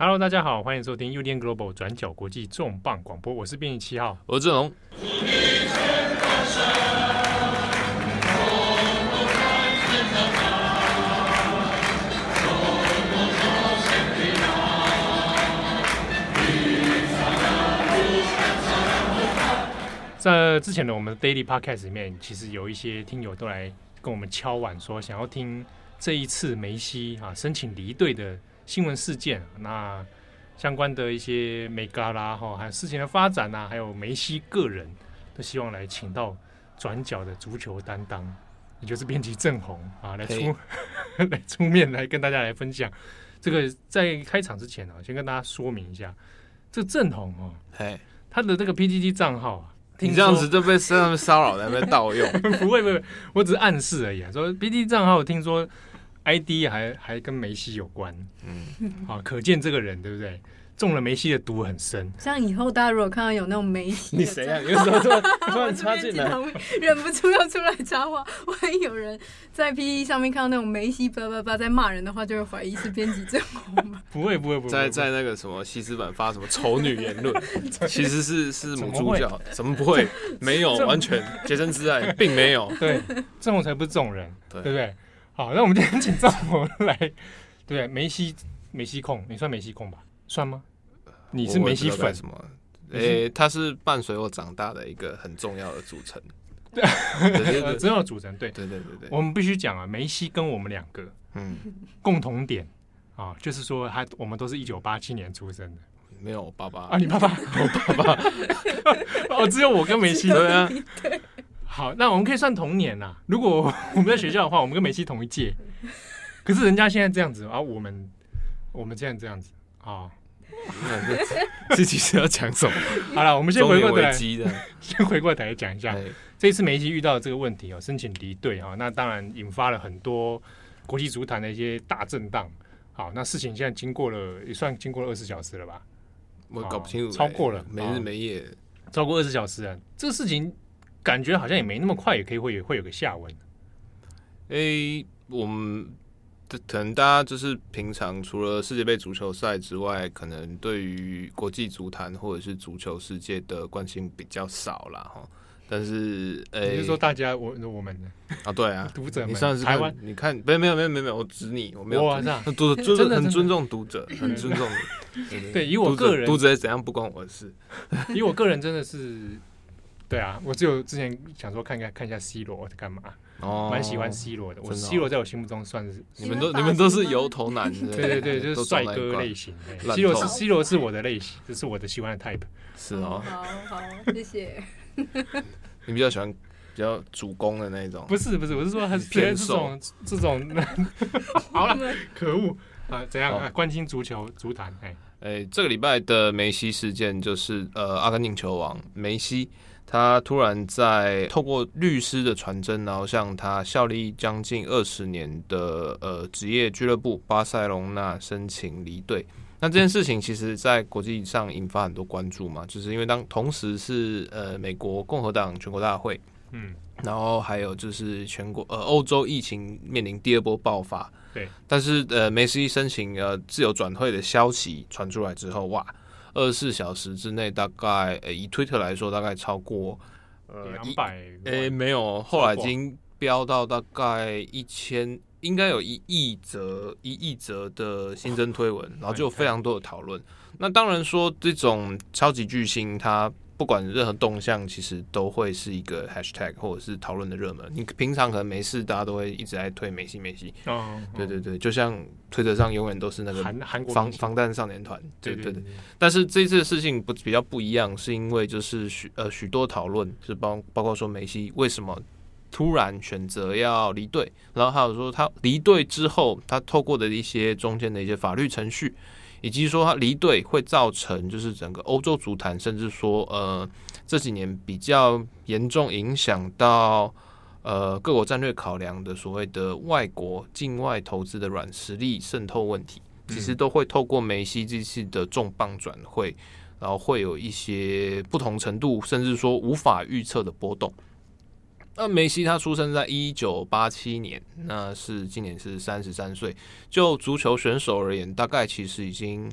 Hello，大家好，欢迎收听 UDN Global 转角国际重磅广播，我是编辑七号，我是志龙。在之前的我们的 Daily Podcast 里面，其实有一些听友都来跟我们敲碗，说想要听这一次梅西啊申请离队的新闻事件，那相关的一些美嘎啦哈，还有事情的发展啊，还有梅西个人，都希望来请到转角的足球担当，也就是编辑郑红啊来出 来出面来跟大家来分享。这个在开场之前啊，先跟大家说明一下，这个郑弘哦，嘿，他的这个 PTT 账号啊。你这样子就被上面骚扰，在被盗用？不会不会，我只是暗示而已啊。说 PTT 账号，听说 ID 还还跟梅西有关，嗯，好，可见这个人对不对？中了梅西的毒很深。像以后大家如果看到有那种梅西，你谁啊？有时候突然 突然插进来，忍不住要出来插话。万一有人在 PTT 上面看到那种梅西叭叭叭在骂人的话，就会怀疑是编辑郑弘吧？不会不会不会。在在那个什么西斯版发什么丑女言论，其实是是母猪教，怎么不会？没有，完全洁身自爱，并没有。对，郑弘才不是这种人，对不对？好，那我们今天请赵博来，对梅西梅西控，你算梅西控吧？算吗？你是梅西粉？什么？诶、欸，他是伴随我长大的一个很重要的组成。对，重要的组成。对，对对对对。我们必须讲啊，梅西跟我们两个，嗯，共同点啊，就是说他我们都是一九八七年出生的。没有我爸爸啊，你爸爸，我爸爸。哦，只有我跟梅西对啊。好，那我们可以算同年呐。如果 我们在学校的话，我们跟梅西同一届。可是人家现在这样子啊，我们我们现在这样子啊。自己是要讲什么？好了，我们先回过头来，先回过头来讲一下这一次梅西遇到的这个问题哦，申请离队哈，那当然引发了很多国际足坛的一些大震荡。好，那事情现在经过了也算经过了二十小时了吧？我搞不清楚，超过了，没日没夜，超过二十小时啊！这个事情感觉好像也没那么快，也可以会会有个下文。诶，我们。可能大家就是平常除了世界杯足球赛之外，可能对于国际足坛或者是足球世界的关心比较少啦。哈。但是，呃、欸，你是说大家我我们啊，对啊，读者们，你上次台湾，你看，没有没有没有没有，我指你，我没有，哇，这样，读者就是很尊重读者，很尊重你。对，以我个人，读者怎样不关我的事。以我个人真的是，对啊，我只有之前想说看看看一下 C 罗在干嘛。哦，蛮喜欢 C 罗的，我 C 罗在我心目中算是你们都你们都是油头男，对 对对，就是帅哥类型。C 罗是 C 罗是我的类型，这是我的喜欢的 type。是哦，好好谢谢。你比较喜欢比较主攻的那种？不是不是，我是说他是偏这种这种。好了，可恶啊！怎样啊？关心足球足坛哎哎，这个礼拜的梅西事件就是呃，阿根廷球王梅西。他突然在透过律师的传真，然后向他效力将近二十年的呃职业俱乐部巴塞隆纳申请离队。那这件事情其实，在国际上引发很多关注嘛，就是因为当同时是呃美国共和党全国大会，嗯，然后还有就是全国呃欧洲疫情面临第二波爆发，对，但是呃梅西申请呃自由转会的消息传出来之后，哇！二十四小时之内，大概呃，以推特来说，大概超过呃两百，诶，没有，后来已经飙到大概一千，应该有一亿则一亿则的新增推文，然后就有非常多的讨论。那当然说，这种超级巨星他。不管任何动向，其实都会是一个 hashtag 或者是讨论的热门。你平常可能没事，大家都会一直在推梅西梅西。哦，对对对，就像推特上永远都是那个防防弹少年团。对对对。但是这次的事情不比较不一样，是因为就是许呃许多讨论，是包包括说梅西为什么突然选择要离队，然后还有说他离队之后，他透过的一些中间的一些法律程序。以及说他离队会造成，就是整个欧洲足坛，甚至说呃这几年比较严重影响到呃各国战略考量的所谓的外国境外投资的软实力渗透问题，其实都会透过梅西这次的重磅转会，然后会有一些不同程度，甚至说无法预测的波动。那梅西他出生在一九八七年，那是今年是三十三岁。就足球选手而言，大概其实已经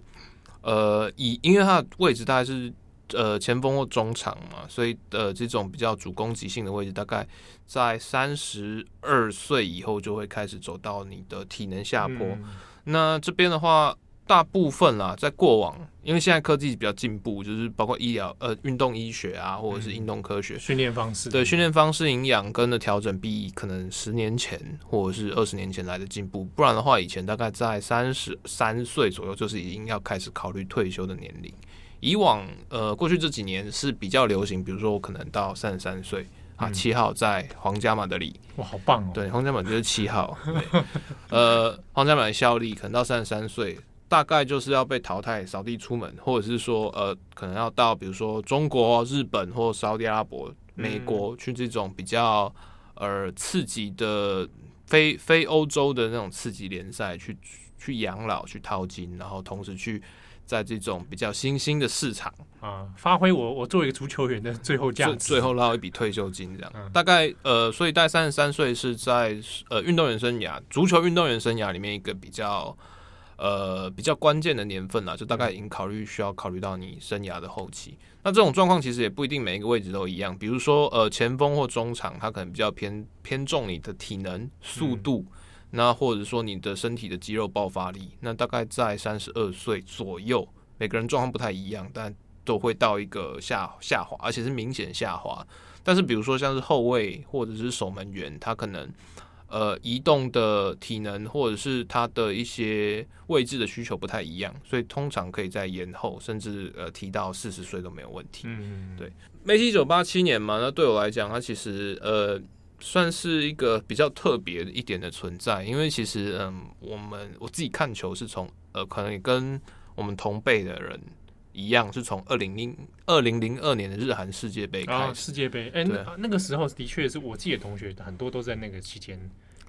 呃，以因为他的位置大概是呃前锋或中场嘛，所以呃这种比较主攻击性的位置，大概在三十二岁以后就会开始走到你的体能下坡。嗯、那这边的话。大部分啦，在过往，因为现在科技比较进步，就是包括医疗、呃，运动医学啊，或者是运动科学训练方式，对训练方式、营养跟的调整，比可能十年前或者是二十年前来的进步。不然的话，以前大概在三十三岁左右，就是已经要开始考虑退休的年龄。以往，呃，过去这几年是比较流行，比如说我可能到三十三岁啊，七号在皇家马德里，哇，好棒哦！对，皇家马德里就是七号，对，呃，皇家马德里效力可能到三十三岁。大概就是要被淘汰，扫地出门，或者是说，呃，可能要到比如说中国、日本或沙特阿拉伯、美国去这种比较呃刺激的非非欧洲的那种刺激联赛去去养老、去淘金，然后同时去在这种比较新兴的市场啊，发挥我我作为一个足球员的最后价值，最后捞一笔退休金这样。嗯、大概呃，所以大概三十三岁是在呃运动员生涯、足球运动员生涯里面一个比较。呃，比较关键的年份啦，就大概已经考虑需要考虑到你生涯的后期。那这种状况其实也不一定每一个位置都一样。比如说，呃，前锋或中场，他可能比较偏偏重你的体能、速度，嗯、那或者说你的身体的肌肉爆发力。那大概在三十二岁左右，每个人状况不太一样，但都会到一个下下滑，而且是明显下滑。但是，比如说像是后卫或者是守门员，他可能。呃，移动的体能或者是他的一些位置的需求不太一样，所以通常可以在延后，甚至呃提到四十岁都没有问题。嗯，对。梅西一九八七年嘛，那对我来讲，他其实呃算是一个比较特别一点的存在，因为其实嗯、呃，我们我自己看球是从呃可能也跟我们同辈的人一样，是从二零零二零零二年的日韩世界杯开始。啊、世界杯，哎、欸，那那个时候的确是我自己的同学很多都在那个期间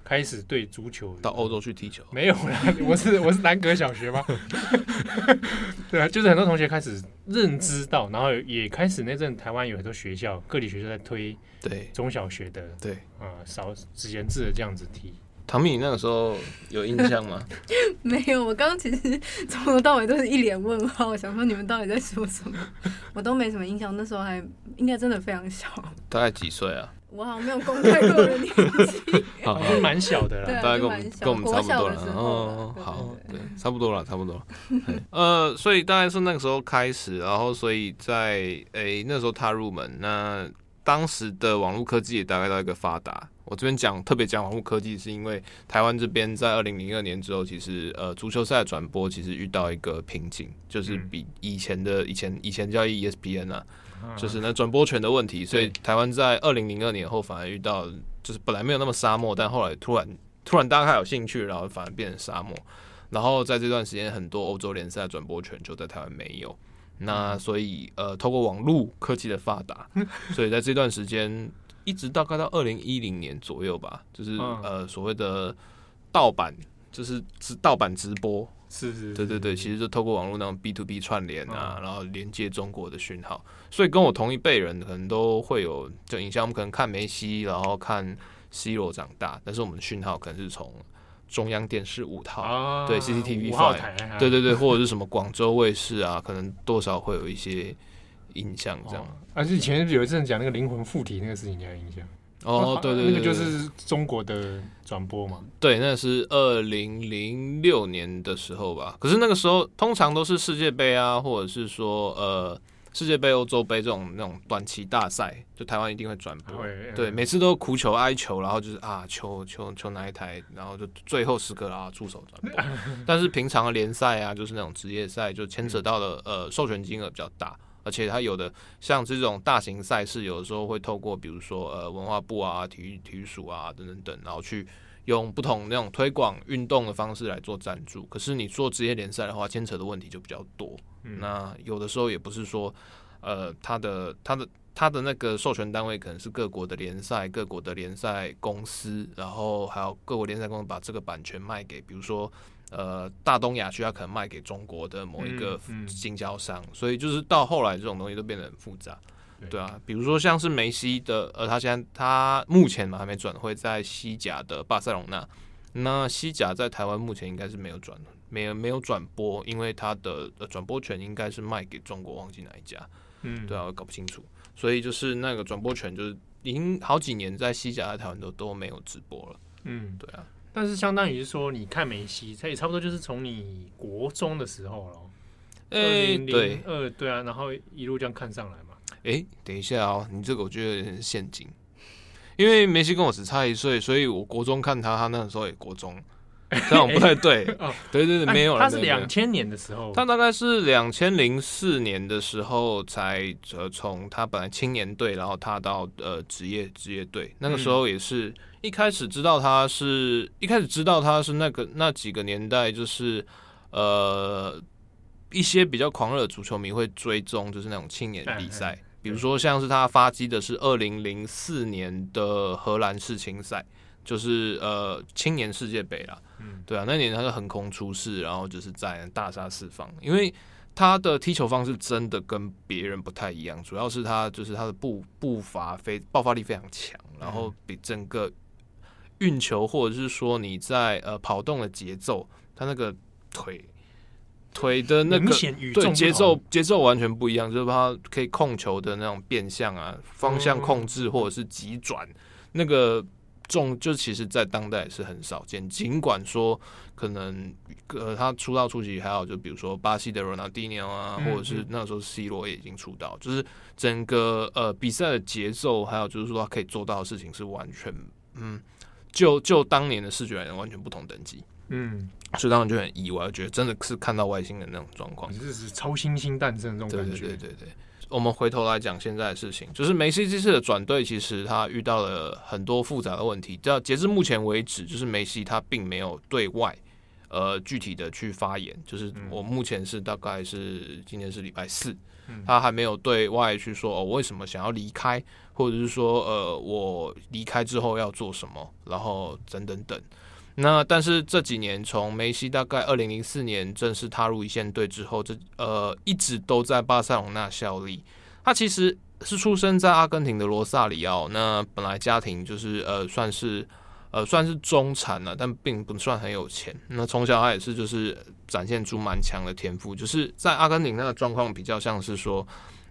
开始对足球到欧洲去踢球。没有啦，我是我是南格小学嘛。对啊，就是很多同学开始认知到，然后也开始那阵台湾有很多学校，各地学校在推对中小学的对啊少职业制的这样子踢。唐敏，你那个时候有印象吗？没有，我刚刚其实从头到尾都是一脸问号，我想说你们到底在说什么，我都没什么印象。那时候还应该真的非常小，大概几岁啊？我好像没有公开过的年纪，好像蛮小的了，大概跟我们跟我们差不多了。哦，好，对，差不多了，差不多了。呃，所以大概是那个时候开始，然后所以在诶、欸、那时候踏入门，那当时的网络科技也大概到一个发达。我这边讲特别讲网络科技，是因为台湾这边在二零零二年之后，其实呃足球赛的转播其实遇到一个瓶颈，就是比以前的以前以前叫 ESPN 啊，就是那转播权的问题，所以台湾在二零零二年后反而遇到，就是本来没有那么沙漠，但后来突然突然大家有兴趣，然后反而变成沙漠，然后在这段时间很多欧洲联赛转播权就在台湾没有，那所以呃透过网络科技的发达，所以在这段时间。一直大概到二零一零年左右吧，就是、嗯、呃所谓的盗版，就是直盗版直播，是是，是，对对对，其实就透过网络那种 B to B 串联啊，嗯、然后连接中国的讯号，所以跟我同一辈人可能都会有就影像，我们可能看梅西，然后看 C 罗长大，但是我们的讯号可能是从中央电视五套，啊、对 CCTV 五号台，对对对，或者是什么广州卫视啊，可能多少会有一些。印象这样，而且、哦。啊、以前有一阵讲那个灵魂附体那个事情，你还有印象？哦，对对对，那个就是中国的转播嘛。对，那是二零零六年的时候吧。可是那个时候通常都是世界杯啊，或者是说呃世界杯、欧洲杯这种那种短期大赛，就台湾一定会转播。对，对，每次都苦求哀求，然后就是啊求求求哪一台，然后就最后时刻啊出手转播。但是平常的联赛啊，就是那种职业赛，就牵扯到了呃授权金额比较大。而且它有的像这种大型赛事，有的时候会透过比如说呃文化部啊、体育体育署啊等等等，然后去用不同那种推广运动的方式来做赞助。可是你做职业联赛的话，牵扯的问题就比较多。嗯、那有的时候也不是说呃它的它的它的那个授权单位可能是各国的联赛、各国的联赛公司，然后还有各国联赛公司把这个版权卖给比如说。呃，大东亚区它可能卖给中国的某一个经销商，嗯嗯、所以就是到后来这种东西都变得很复杂，对，对啊，比如说像是梅西的，呃，他现在他目前嘛还没转会在西甲的巴塞隆纳，那西甲在台湾目前应该是没有转没有没有转播，因为他的转播权应该是卖给中国，忘记哪一家。嗯，对啊，我搞不清楚。所以就是那个转播权，就是已经好几年在西甲、在台湾都都没有直播了。嗯，对啊。但是相当于是说，你看梅西，他也差不多就是从你国中的时候了。二零零，二对啊，然后一路这样看上来嘛。哎、欸，等一下哦，你这个我觉得有点陷阱，因为梅西跟我只差一岁，所以我国中看他，他那个时候也国中。这样不太对哦，对对对，没有了。他是两千年的时候，他大概是两千零四年的时候才呃从他本来青年队，然后踏到呃职业职业队。那个时候也是一开始知道他是一开始知道他是那个那几个年代，就是呃一些比较狂热的足球迷会追踪，就是那种青年比赛，比如说像是他发迹的是二零零四年的荷兰世青赛。就是呃青年世界杯啦，嗯，对啊，那年他是横空出世，然后就是在大杀四方，因为他的踢球方式真的跟别人不太一样，主要是他就是他的步步伐非爆发力非常强，然后比整个运球或者是说你在呃跑动的节奏，他那个腿腿的那个对节奏节奏完全不一样，就是他可以控球的那种变向啊，方向控制或者是急转那个。重就其实，在当代是很少见。尽管说，可能呃，他出道初期还好，就比如说巴西的罗纳迪尼奥啊，或者是那时候 C 罗也已经出道，就是整个呃比赛的节奏，还有就是说他可以做到的事情是完全嗯，就就当年的视觉来讲，完全不同等级。嗯，所以当时就很意外，觉得真的是看到外星人那种状况，这是超新星诞生的这种感觉。对对对对。对。我们回头来讲现在的事情，就是梅西这次的转队，其实他遇到了很多复杂的问题。到截至目前为止，就是梅西他并没有对。外呃具体的去发言。就是我目前是大概是今天是礼拜四，他还没有对。外去说哦，为什么想要离开，或者是说呃我离开之后要做什么，然后等等等。那但是这几年，从梅西大概二零零四年正式踏入一线队之后，这呃一直都在巴塞隆纳效力。他其实是出生在阿根廷的罗萨里奥，那本来家庭就是呃算是呃算是中产了，但并不算很有钱。那从小他也是就是展现出蛮强的天赋，就是在阿根廷那个状况比较像是说，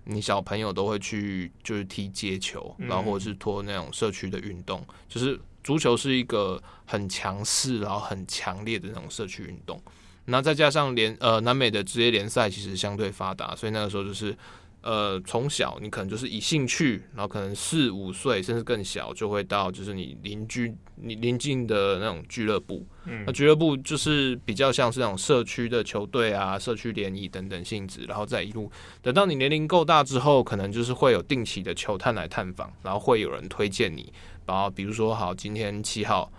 你小朋友都会去就是踢街球，然后或者是拖那种社区的运动，就是。足球是一个很强势，然后很强烈的那种社区运动。那再加上联呃南美的职业联赛其实相对发达，所以那个时候就是呃从小你可能就是以兴趣，然后可能四五岁甚至更小就会到就是你邻居你邻近的那种俱乐部。嗯，那俱乐部就是比较像是那种社区的球队啊、社区联谊等等性质，然后再一路等到你年龄够大之后，可能就是会有定期的球探来探访，然后会有人推荐你。然后比如说，好，今天七号，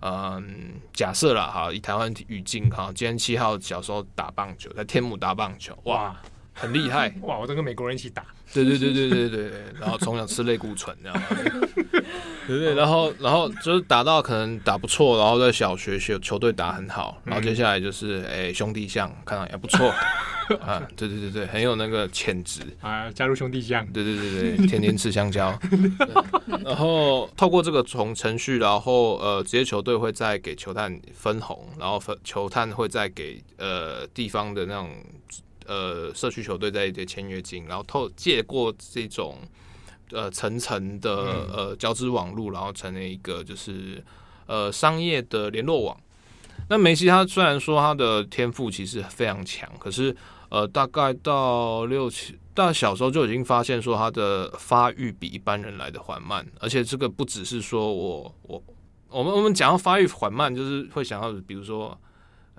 嗯，假设了，哈，以台湾语境，哈，今天七号小时候打棒球，在天母打棒球，哇，很厉害，哇，我都跟美国人一起打，对对对对对对对，然后从小吃类固醇，这样，对对，然后然后就是打到可能打不错，然后在小学学球队打很好，然后接下来就是哎兄弟象，看到也不错。啊，对对对对，很有那个潜质啊！加入兄弟象，对对对对，天天吃香蕉。然后透过这个从程序，然后呃，职业球队会再给球探分红，然后分球探会再给呃地方的那种呃社区球队在一点签约金，然后透借过这种呃层层的呃交织网络，然后成了一个就是呃商业的联络网。那梅西他虽然说他的天赋其实非常强，可是。呃，大概到六七，到小时候就已经发现说他的发育比一般人来的缓慢，而且这个不只是说我我我们我们讲到发育缓慢，就是会想到比如说，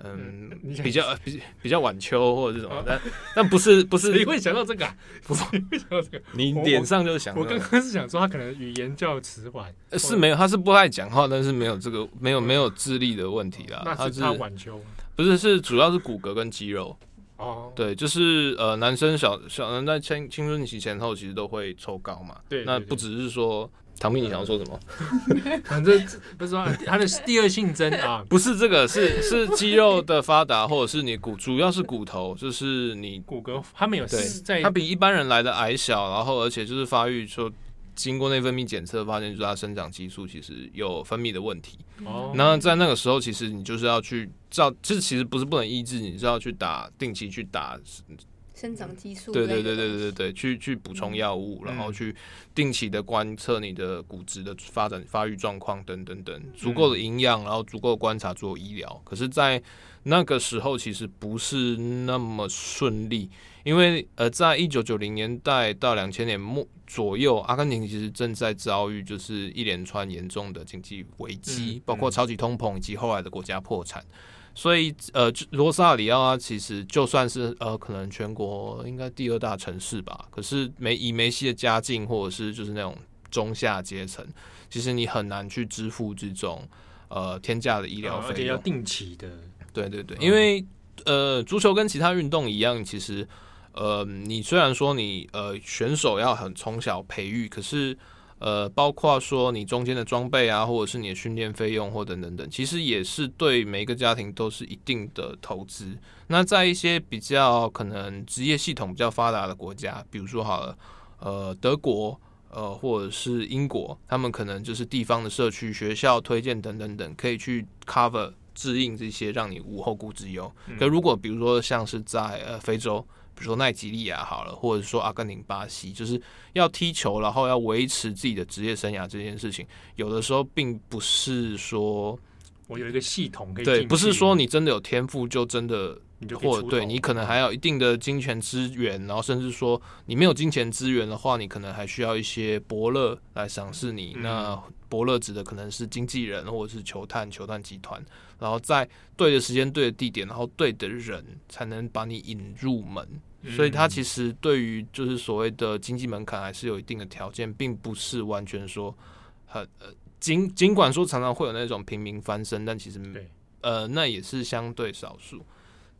嗯，比较比比较晚秋或者这种，但但不是 不是，你会想到这个？不是，会想到这个？你脸上就是想，我刚刚是想说他可能语言较迟缓，是没有，他是不爱讲话，但是没有这个没有没有智力的问题啦，那是他晚秋，不是是主要是骨骼跟肌肉。哦，oh. 对，就是呃，男生小小人在青青春期前后其实都会抽高嘛。对，那不只是说，唐斌，你想要说什么？反正不是说他的第二性征啊，不是这个，是是肌肉的发达，或者是你骨，主要是骨头，就是你骨骼，他没有在，他比一般人来的矮小，然后而且就是发育说经过内分泌检测，发现就是他生长激素其实有分泌的问题。哦，那在那个时候，其实你就是要去照，这其实不是不能医治，你是要去打定期去打。生长激素，对对对对对对，去去补充药物，然后去定期的观测你的骨质的发展发育状况等等等，足够的营养，然后足够的观察做医疗。可是，在那个时候其实不是那么顺利，因为呃，在一九九零年代到两千年末左右，阿根廷其实正在遭遇就是一连串严重的经济危机，包括超级通膨以及后来的国家破产。所以，呃，罗萨里奥啊，其实就算是呃，可能全国应该第二大城市吧。可是梅以梅西的家境，或者是就是那种中下阶层，其实你很难去支付这种呃天价的医疗费用，而且要定期的。对对对，因为呃，足球跟其他运动一样，其实呃，你虽然说你呃选手要很从小培育，可是。呃，包括说你中间的装备啊，或者是你的训练费用，或等等等，其实也是对每一个家庭都是一定的投资。那在一些比较可能职业系统比较发达的国家，比如说好了，呃，德国，呃，或者是英国，他们可能就是地方的社区、学校推荐等等等，可以去 cover 制应这些，让你无后顾之忧。可如果比如说像是在呃非洲。比如说奈及利亚好了，或者说阿根廷、巴西，就是要踢球，然后要维持自己的职业生涯这件事情，有的时候并不是说我有一个系统可以对，不是说你真的有天赋就真的，或者对你可能还有一定的金钱资源，然后甚至说你没有金钱资源的话，你可能还需要一些伯乐来赏识你。嗯、那伯乐指的可能是经纪人或者是球探、球探集团，然后在对的时间、对的地点，然后对的人才能把你引入门。所以，他其实对于就是所谓的经济门槛还是有一定的条件，并不是完全说很呃，尽尽管说常常会有那种平民翻身，但其实呃，那也是相对少数。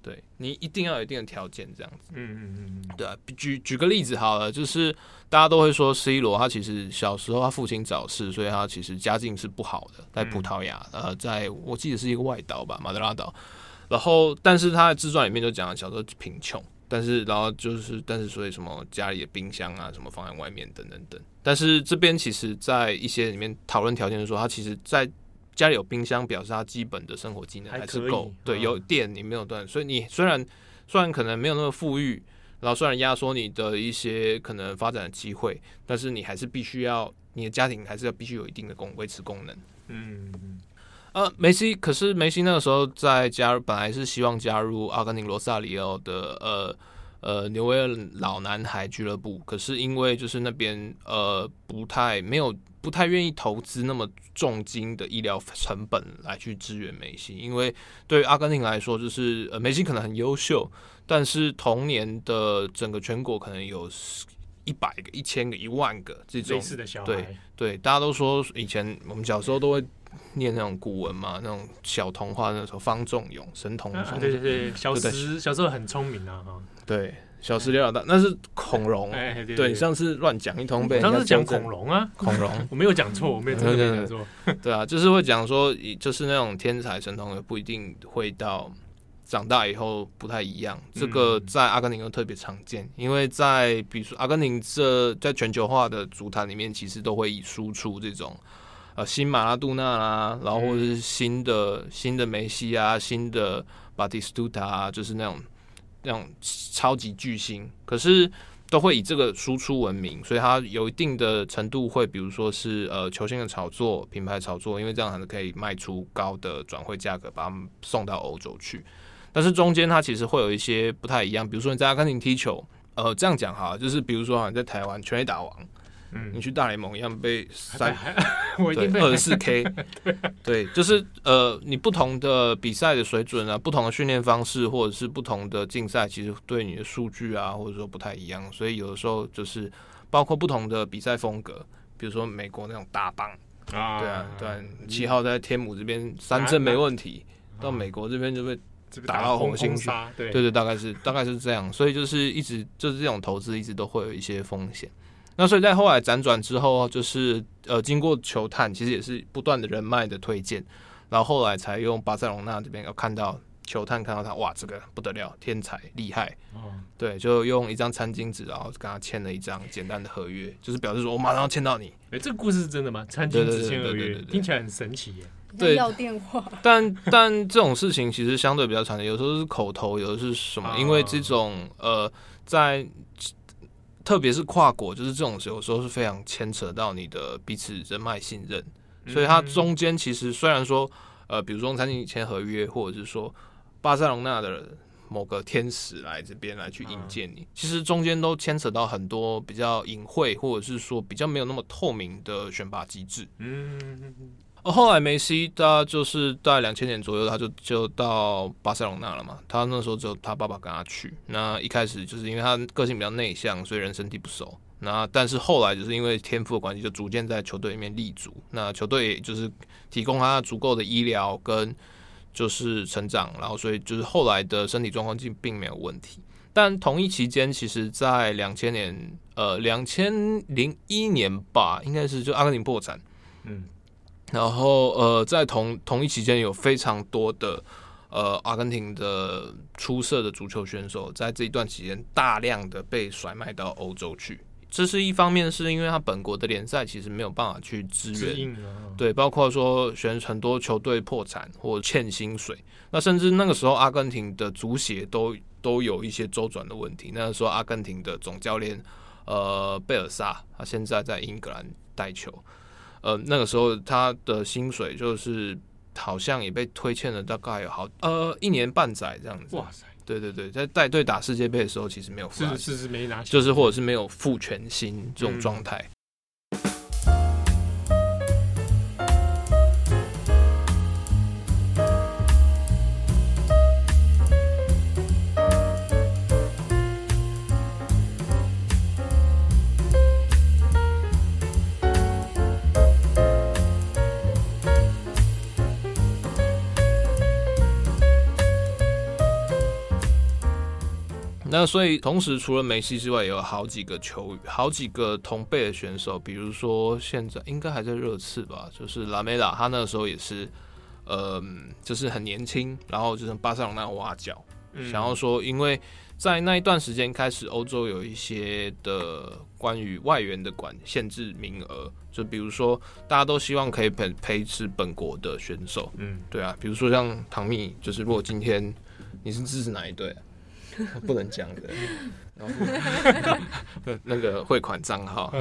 对，你一定要有一定的条件，这样子。嗯嗯嗯，对啊。举举个例子好了，就是大家都会说 C 罗，他其实小时候他父亲早逝，所以他其实家境是不好的，在葡萄牙，呃，在我记得是一个外岛吧，马德拉岛。然后，但是他的自传里面就讲了小时候贫穷。但是，然后就是，但是所以什么家里的冰箱啊，什么放在外面等等等。但是这边其实，在一些里面讨论条件的时候，他其实在家里有冰箱，表示他基本的生活技能还是够。对，有电你没有断，所以你虽然虽然可能没有那么富裕，然后虽然压缩你的一些可能发展的机会，但是你还是必须要你的家庭还是要必须有一定的功维持功能。嗯嗯。呃，梅西可是梅西那个时候在加入，本来是希望加入阿根廷罗萨里奥的呃呃纽维尔老男孩俱乐部，可是因为就是那边呃不太没有不太愿意投资那么重金的医疗成本来去支援梅西，因为对于阿根廷来说，就是呃梅西可能很优秀，但是同年的整个全国可能有一百个、一千个、一万个这种类似的小孩，对对，大家都说以前我们小时候都会。念那种古文嘛，那种小童话，那时候方仲永神童。啊，对对对，小时小时候很聪明啊，哈。对，小时了那是孔融。哎，对，对，上次乱讲一通，被上次讲孔融啊，孔融，我没有讲错，我没有真的没讲错。对啊，就是会讲说，就是那种天才神童也不一定会到长大以后不太一样。这个在阿根廷又特别常见，因为在比如说阿根廷这在全球化的足坛里面，其实都会以输出这种。呃，新马拉杜纳啦，然后或者是新的、嗯、新的梅西啊，新的巴蒂斯图塔啊，就是那种那种超级巨星，可是都会以这个输出闻名，所以它有一定的程度会，比如说是呃球星的炒作、品牌炒作，因为这样还是可以卖出高的转会价格，把他们送到欧洲去。但是中间它其实会有一些不太一样，比如说你在阿根廷踢球，呃，这样讲哈，就是比如说啊，你在台湾全垒打王。嗯，你去大联盟一样被三，对，二十四 K，对，就是呃，你不同的比赛的水准啊，不同的训练方式，或者是不同的竞赛，其实对你的数据啊，或者说不太一样，所以有的时候就是包括不同的比赛风格，比如说美国那种大棒。啊，对啊，对，七号在天母这边三振没问题，到美国这边就被打到红心去，对对，大概是大概是这样，所以就是一直就是这种投资一直都会有一些风险。那所以在后来辗转之后，就是呃，经过球探，其实也是不断的人脉的推荐，然后后来才用巴塞隆纳这边有看到球探看到他，哇，这个不得了，天才厉害，哦，对，就用一张餐巾纸，然后跟他签了一张简单的合约，就是表示说我马上要签到你。哎，这个故事是真的吗？餐巾纸签合约，听起来很神奇耶。对，要电话。但但这种事情其实相对比较常见，有时候是口头，有的是什么？因为这种呃，在特别是跨国，就是这种有时候是非常牵扯到你的彼此人脉信任，所以它中间其实虽然说呃，比如说餐厅签合约，或者是说巴塞隆纳的某个天使来这边来去引荐你，其实中间都牵扯到很多比较隐晦，或者是说比较没有那么透明的选拔机制。嗯。后来梅西他就是在两千年左右，他就就到巴塞罗那了嘛。他那时候只有他爸爸跟他去。那一开始就是因为他个性比较内向，所以人生地不熟。那但是后来就是因为天赋的关系，就逐渐在球队里面立足。那球队就是提供他足够的医疗跟就是成长，然后所以就是后来的身体状况并并没有问题。但同一期间，其实在两千年呃两千零一年吧，应该是就阿根廷破产，嗯。然后，呃，在同同一期间，有非常多的呃阿根廷的出色的足球选手，在这一段期间大量的被甩卖到欧洲去。这是一方面，是因为他本国的联赛其实没有办法去支援，对，包括说选很多球队破产或欠薪水。那甚至那个时候，阿根廷的足协都都有一些周转的问题。那个时候，阿根廷的总教练呃贝尔萨，他现在在英格兰带球。呃，那个时候他的薪水就是好像也被推欠了，大概有好呃一年半载这样子。哇塞！对对对，在带队打世界杯的时候，其实没有付，是是是没拿，就是或者是没有付全薪这种状态。那所以，同时除了梅西之外，也有好几个球员，好几个同辈的选手，比如说现在应该还在热刺吧，就是拉梅拉，他那个时候也是，呃，就是很年轻，然后就是巴塞罗那挖角，嗯、想要说，因为在那一段时间开始，欧洲有一些的关于外援的管限制名额，就比如说大家都希望可以培培植本国的选手，嗯，对啊，比如说像唐蜜，就是如果今天你是支持哪一队？不能讲的，然后那个汇款账号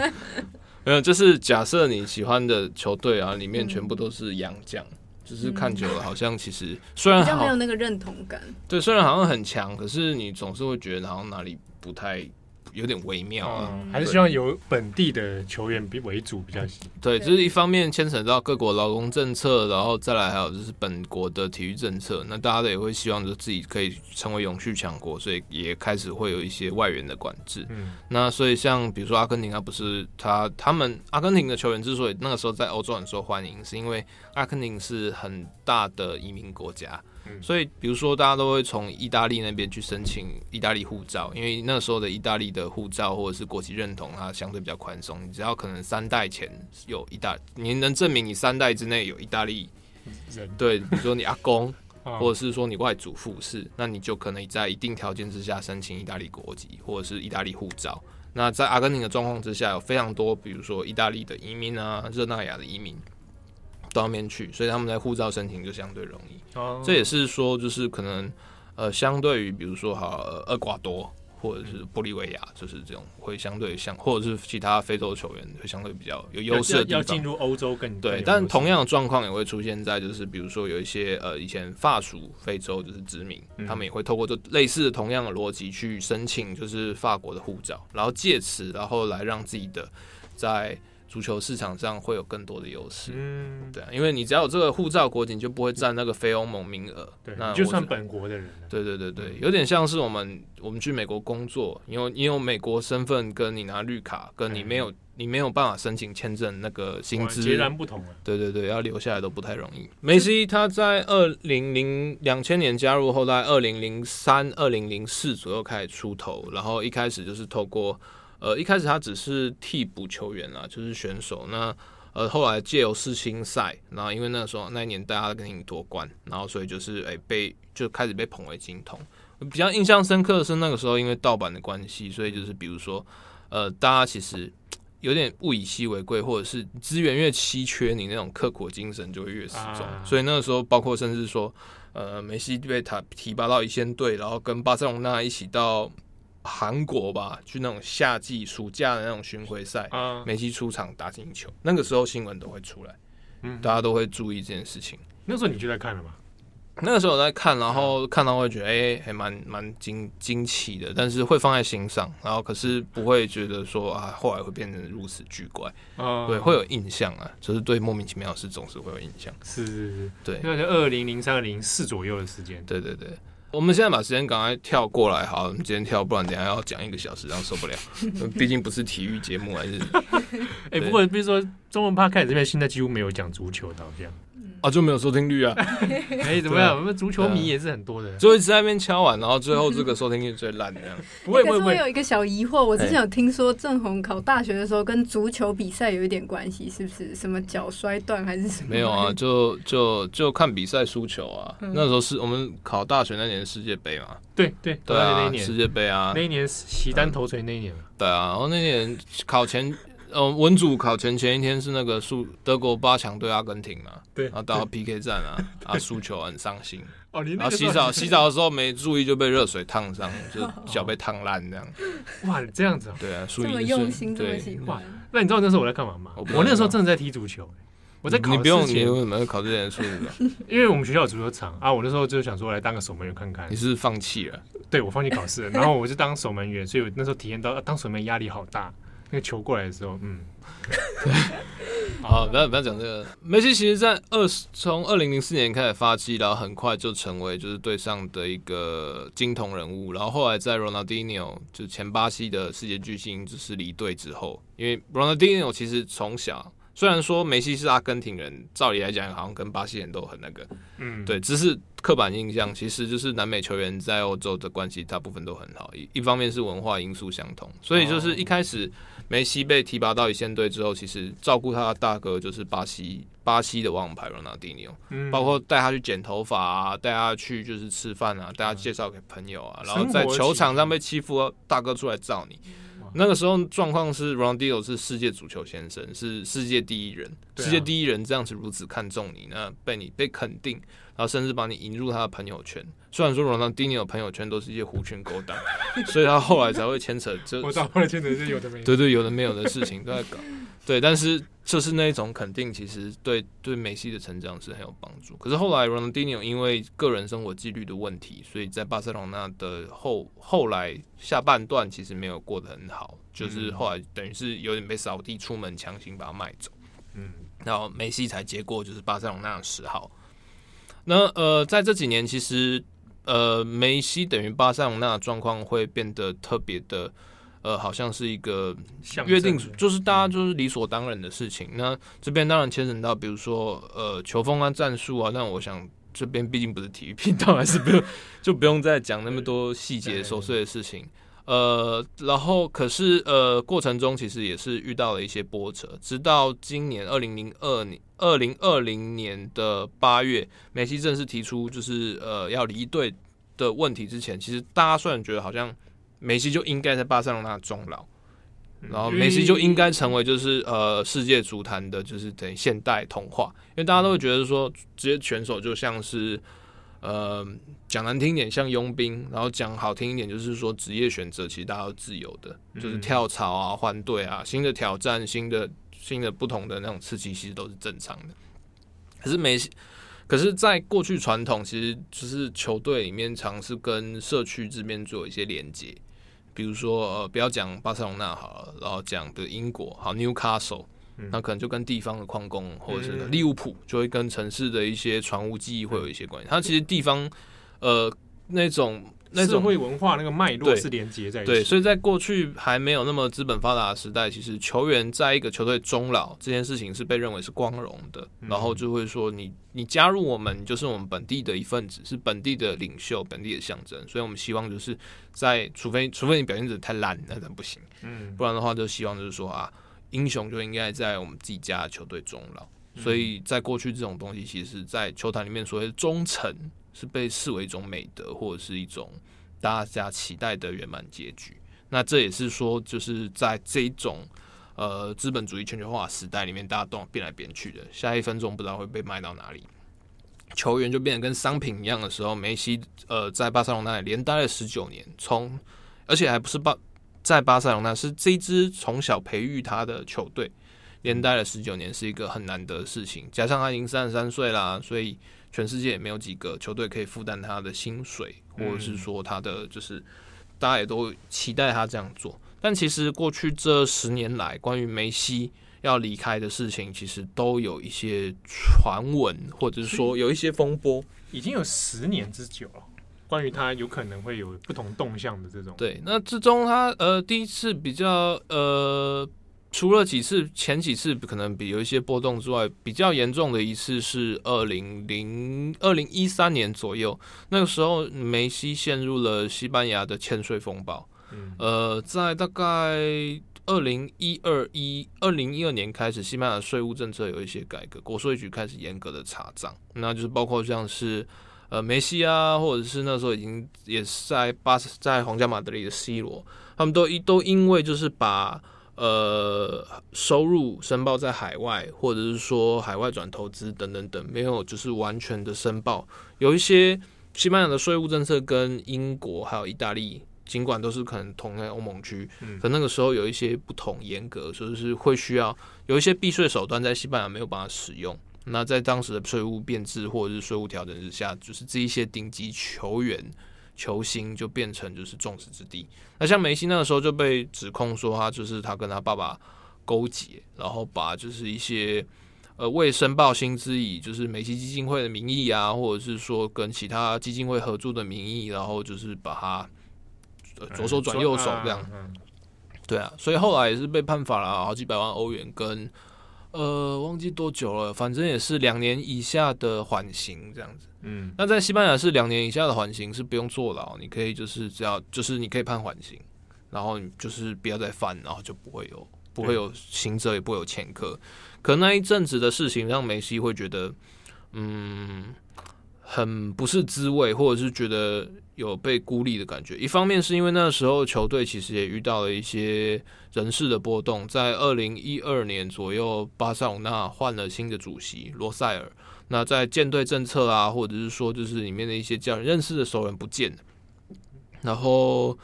没有，就是假设你喜欢的球队啊，里面全部都是洋将，就是看久了好像其实虽然好没有那个认同感，对，虽然好像很强，可是你总是会觉得好像哪里不太。有点微妙啊，嗯、还是希望有本地的球员比为主比较行。对，就是一方面牵扯到各国劳工政策，然后再来还有就是本国的体育政策。那大家也会希望就是自己可以成为永续强国，所以也开始会有一些外援的管制。嗯，那所以像比如说阿根廷，他不是他他们阿根廷的球员之所以那个时候在欧洲很受欢迎，是因为阿根廷是很大的移民国家。所以，比如说，大家都会从意大利那边去申请意大利护照，因为那时候的意大利的护照或者是国籍认同，它相对比较宽松。你只要可能三代前有意大，你能证明你三代之内有意大利人，对，比如说你阿公，或者是说你外祖父是，那你就可能在一定条件之下申请意大利国籍或者是意大利护照。那在阿根廷的状况之下，有非常多，比如说意大利的移民啊，热那亚的移民。到面去，所以他们在护照申请就相对容易。哦，这也是说，就是可能呃，相对于比如说哈，厄瓜多或者是玻利维亚，就是这种会相对像，或者是其他非洲球员会相对比较有优势的地方。要进入欧洲更对，但同样的状况也会出现在就是比如说有一些呃以前法属非洲就是殖民，他们也会透过这类似的同样的逻辑去申请就是法国的护照，然后借此然后来让自己的在。足球市场上会有更多的优势，嗯，对啊，因为你只要有这个护照国籍，你就不会占那个非欧盟名额。对，那就算本国的人。对对对对，有点像是我们我们去美国工作，因为你有美国身份，跟你拿绿卡，跟你没有你没有办法申请签证，那个薪资截然不同。对对对，要留下来都不太容易。梅西他在二零零两千年加入后，在二零零三、二零零四左右开始出头，然后一开始就是透过。呃，一开始他只是替补球员啊，就是选手。那呃，后来借由世青赛，然后因为那个时候那一年大家阿根廷夺冠，然后所以就是哎、欸、被就开始被捧为金童。比较印象深刻的是那个时候因为盗版的关系，所以就是比如说呃，大家其实有点物以稀为贵，或者是资源越稀缺，你那种刻苦精神就会越死忠。啊、所以那个时候包括甚至说呃，梅西被他提拔到一线队，然后跟巴塞隆纳一起到。韩国吧，去那种夏季、暑假的那种巡回赛，啊、梅西出场打进球，那个时候新闻都会出来，嗯，大家都会注意这件事情。那时候你就在看了吗？那个时候我在看，然后看到会觉得，哎、欸，还蛮蛮惊惊奇的，但是会放在心上，然后可是不会觉得说啊，后来会变成如此巨怪，啊，对，会有印象啊，就是对莫名其妙的事总是会有印象，是是是，对，因为是二零零三、零四左右的时间，对对对。我们现在把时间赶快跳过来，好，我们今天跳，不然等下要讲一个小时，这样受不了。毕竟不是体育节目，还是。哎，不过比如说中文 Podcast 这边现在几乎没有讲足球的，好像。啊，就没有收听率啊！哎，怎么样？我们足球迷也是很多的，就一直在那边敲完，然后最后这个收听率最烂的样。不会不会。可是我有一个小疑惑，我之前有听说郑红考大学的时候跟足球比赛有一点关系，是不是？什么脚摔断还是什么？没有啊，就就就看比赛输球啊。那时候是我们考大学那年世界杯嘛？对对对啊，那一年世界杯啊，那一年席丹头锤那一年。对啊，然后那年考前。呃，文组考前前一天是那个输德国八强对阿根廷嘛，对，然后打到 PK 战啊，啊输球很伤心。哦，你然后洗澡洗澡的时候没注意就被热水烫伤，就 脚被烫烂这样。哇，这样子。对啊，这么用心，这么喜欢。那你知道那时候我在干嘛吗？我那时候真的在踢足球。我在考。你不用，你为什么要考这件事情？因为我们学校有足球场啊，我那时候就想说来当个守门员看看。你是放弃了？对，我放弃考试了，然后我就当守门员，所以我那时候体验到当守门员压力好大。那个球过来的时候，嗯。对，好，不要不要讲这个。梅西其实，在二从二零零四年开始发迹，然后很快就成为就是队上的一个金童人物。然后后来在 Ronaldinho，就前巴西的世界巨星，就是离队之后，因为 Ronaldinho 其实从小。虽然说梅西是阿根廷人，照理来讲好像跟巴西人都很那个，嗯，对，只是刻板印象，其实就是南美球员在欧洲的关系大部分都很好，一一方面是文化因素相同，所以就是一开始梅西被提拔到一线队之后，其实照顾他的大哥就是巴西巴西的王牌罗纳迪尼奥，嗯，包括带他去剪头发啊，带他去就是吃饭啊，带他介绍给朋友啊，然后在球场上被欺负，大哥出来罩你。那个时候状况是，Ronaldinho 是世界足球先生，是世界第一人，世界第一人这样子如此看重你，那被你被肯定，然后甚至把你引入他的朋友圈。虽然说 Ronaldinho 朋友圈都是一些狐群狗党，所以他后来才会牵扯这，我知道后来牵扯是有的没有，对对，有的没有的事情都在搞。对，但是就是那种肯定，其实对对梅西的成长是很有帮助。可是后来，Ronaldinho 因为个人生活纪律的问题，所以在巴塞罗那的后后来下半段其实没有过得很好，就是后来等于是有点被扫地出门，强行把他卖走。嗯，然后梅西才接过就是巴塞罗那的十号。那呃，在这几年，其实呃，梅西等于巴塞罗那的状况会变得特别的。呃，好像是一个约定，就是大家就是理所当然的事情。那这边当然牵扯到，比如说呃，球风啊、战术啊。那我想这边毕竟不是体育频道，还是不用就不用再讲那么多细节琐碎的事情。呃，然后可是呃，过程中其实也是遇到了一些波折，直到今年二零零二年二零二零年的八月，梅西正式提出就是呃要离队的问题之前，其实大家虽然觉得好像。梅西就应该在巴塞罗那终老，然后梅西就应该成为就是呃世界足坛的，就是等于现代童话，因为大家都会觉得说职业选手就像是呃讲难听一点像佣兵，然后讲好听一点就是说职业选择其实大家都自由的，就是跳槽啊、换队啊、新的挑战、新的新的不同的那种刺激，其实都是正常的。可是梅西。可是，在过去传统，其实就是球队里面尝试跟社区这边做一些连接，比如说呃，不要讲巴塞罗那好了，然后讲的英国好 Newcastle，那可能就跟地方的矿工或者是利物浦，就会跟城市的一些传物记忆会有一些关系。它其实地方呃那种。那社会文化那个脉络是连接在一起，对，所以在过去还没有那么资本发达的时代，其实球员在一个球队终老这件事情是被认为是光荣的，然后就会说你你加入我们，你就是我们本地的一份子，是本地的领袖，本地的象征，所以我们希望就是在除非除非你表现者太烂，那咱不行，嗯，不然的话就希望就是说啊。英雄就应该在我们自己家的球队终老。所以在过去，这种东西其实，在球坛里面，所谓的忠诚是被视为一种美德，或者是一种大家期待的圆满结局。那这也是说，就是在这种呃资本主义全球化时代里面，大家都变来变去的。下一分钟不知道会被卖到哪里，球员就变得跟商品一样的时候，梅西呃在巴塞罗那连待了十九年，从而且还不是巴在巴塞罗那，是这支从小培育他的球队。连待了十九年是一个很难得的事情，加上他已经三十三岁啦，所以全世界也没有几个球队可以负担他的薪水，或者是说他的就是大家也都期待他这样做。但其实过去这十年来，关于梅西要离开的事情，其实都有一些传闻，或者是说有一些风波，已经有十年之久了。关于他有可能会有不同动向的这种，对，那之中他呃第一次比较呃。除了几次前几次可能比有一些波动之外，比较严重的一次是二零零二零一三年左右，那个时候梅西陷入了西班牙的欠税风暴。嗯，呃，在大概二零一二一二零一二年开始，西班牙税务政策有一些改革，国税局开始严格的查账，那就是包括像是呃梅西啊，或者是那时候已经也是在巴在皇家马德里的 C 罗，他们都一都因为就是把。呃，收入申报在海外，或者是说海外转投资等等等，没有就是完全的申报。有一些西班牙的税务政策跟英国还有意大利，尽管都是可能同在欧盟区，嗯，可那个时候有一些不同严格，所以是会需要有一些避税手段在西班牙没有办法使用。那在当时的税务变质或者是税务调整之下，就是这一些顶级球员。球星就变成就是众矢之的。那像梅西那个时候就被指控说他就是他跟他爸爸勾结，然后把就是一些呃未申报薪资以就是梅西基金会的名义啊，或者是说跟其他基金会合作的名义，然后就是把他左手转右手这样。对啊，所以后来也是被判罚了好几百万欧元跟呃忘记多久了，反正也是两年以下的缓刑这样子。嗯，那在西班牙是两年以下的缓刑是不用坐牢，你可以就是只要就是你可以判缓刑，然后你就是不要再犯，然后就不会有不会有刑责，也不会有前科。可那一阵子的事情让梅西会觉得，嗯，很不是滋味，或者是觉得有被孤立的感觉。一方面是因为那时候球队其实也遇到了一些人事的波动，在二零一二年左右，巴塞罗那换了新的主席罗塞尔。那在舰队政策啊，或者是说，就是里面的一些教练认识的熟人不见了，然后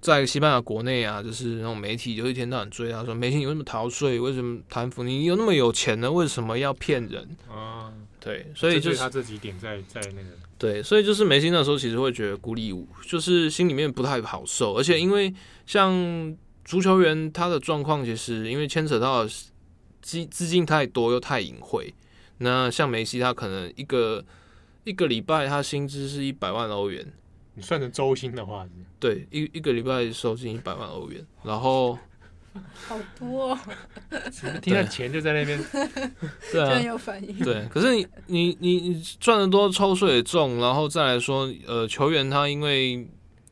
在西班牙国内啊，就是那种媒体就一天到晚追他说：“梅西你为什么逃税？为什么贪腐？你有那么有钱呢？为什么要骗人？”啊，对，所以就是他这几点在在那个对，所以就是梅西那时候其实会觉得孤立无，就是心里面不太好受，而且因为像足球员他的状况，其实因为牵扯到资资金太多又太隐晦。那像梅西，他可能一个一个礼拜他薪资是一百万欧元，你算成周薪的话，对，一一个礼拜收进一百万欧元，然后 好多、哦，听到钱就在那边，对啊，有反应，对。可是你你你你赚的多，抽税也重，然后再来说，呃，球员他因为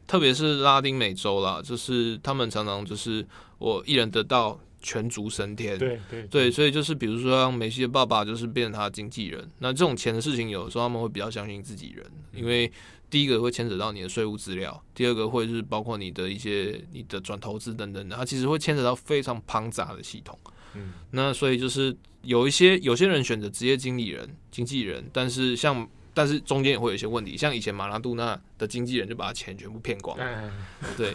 特别是拉丁美洲啦，就是他们常常就是我一人得到。全族升天，对对对，所以就是比如说，像梅西的爸爸就是变成他的经纪人，那这种钱的事情，有的时候他们会比较相信自己人，因为第一个会牵扯到你的税务资料，第二个会是包括你的一些你的转投资等等的，它其实会牵扯到非常庞杂的系统。嗯，那所以就是有一些有些人选择职业经理人、经纪人，但是像但是中间也会有一些问题，像以前马拉杜纳的经纪人就把他钱全部骗光，对。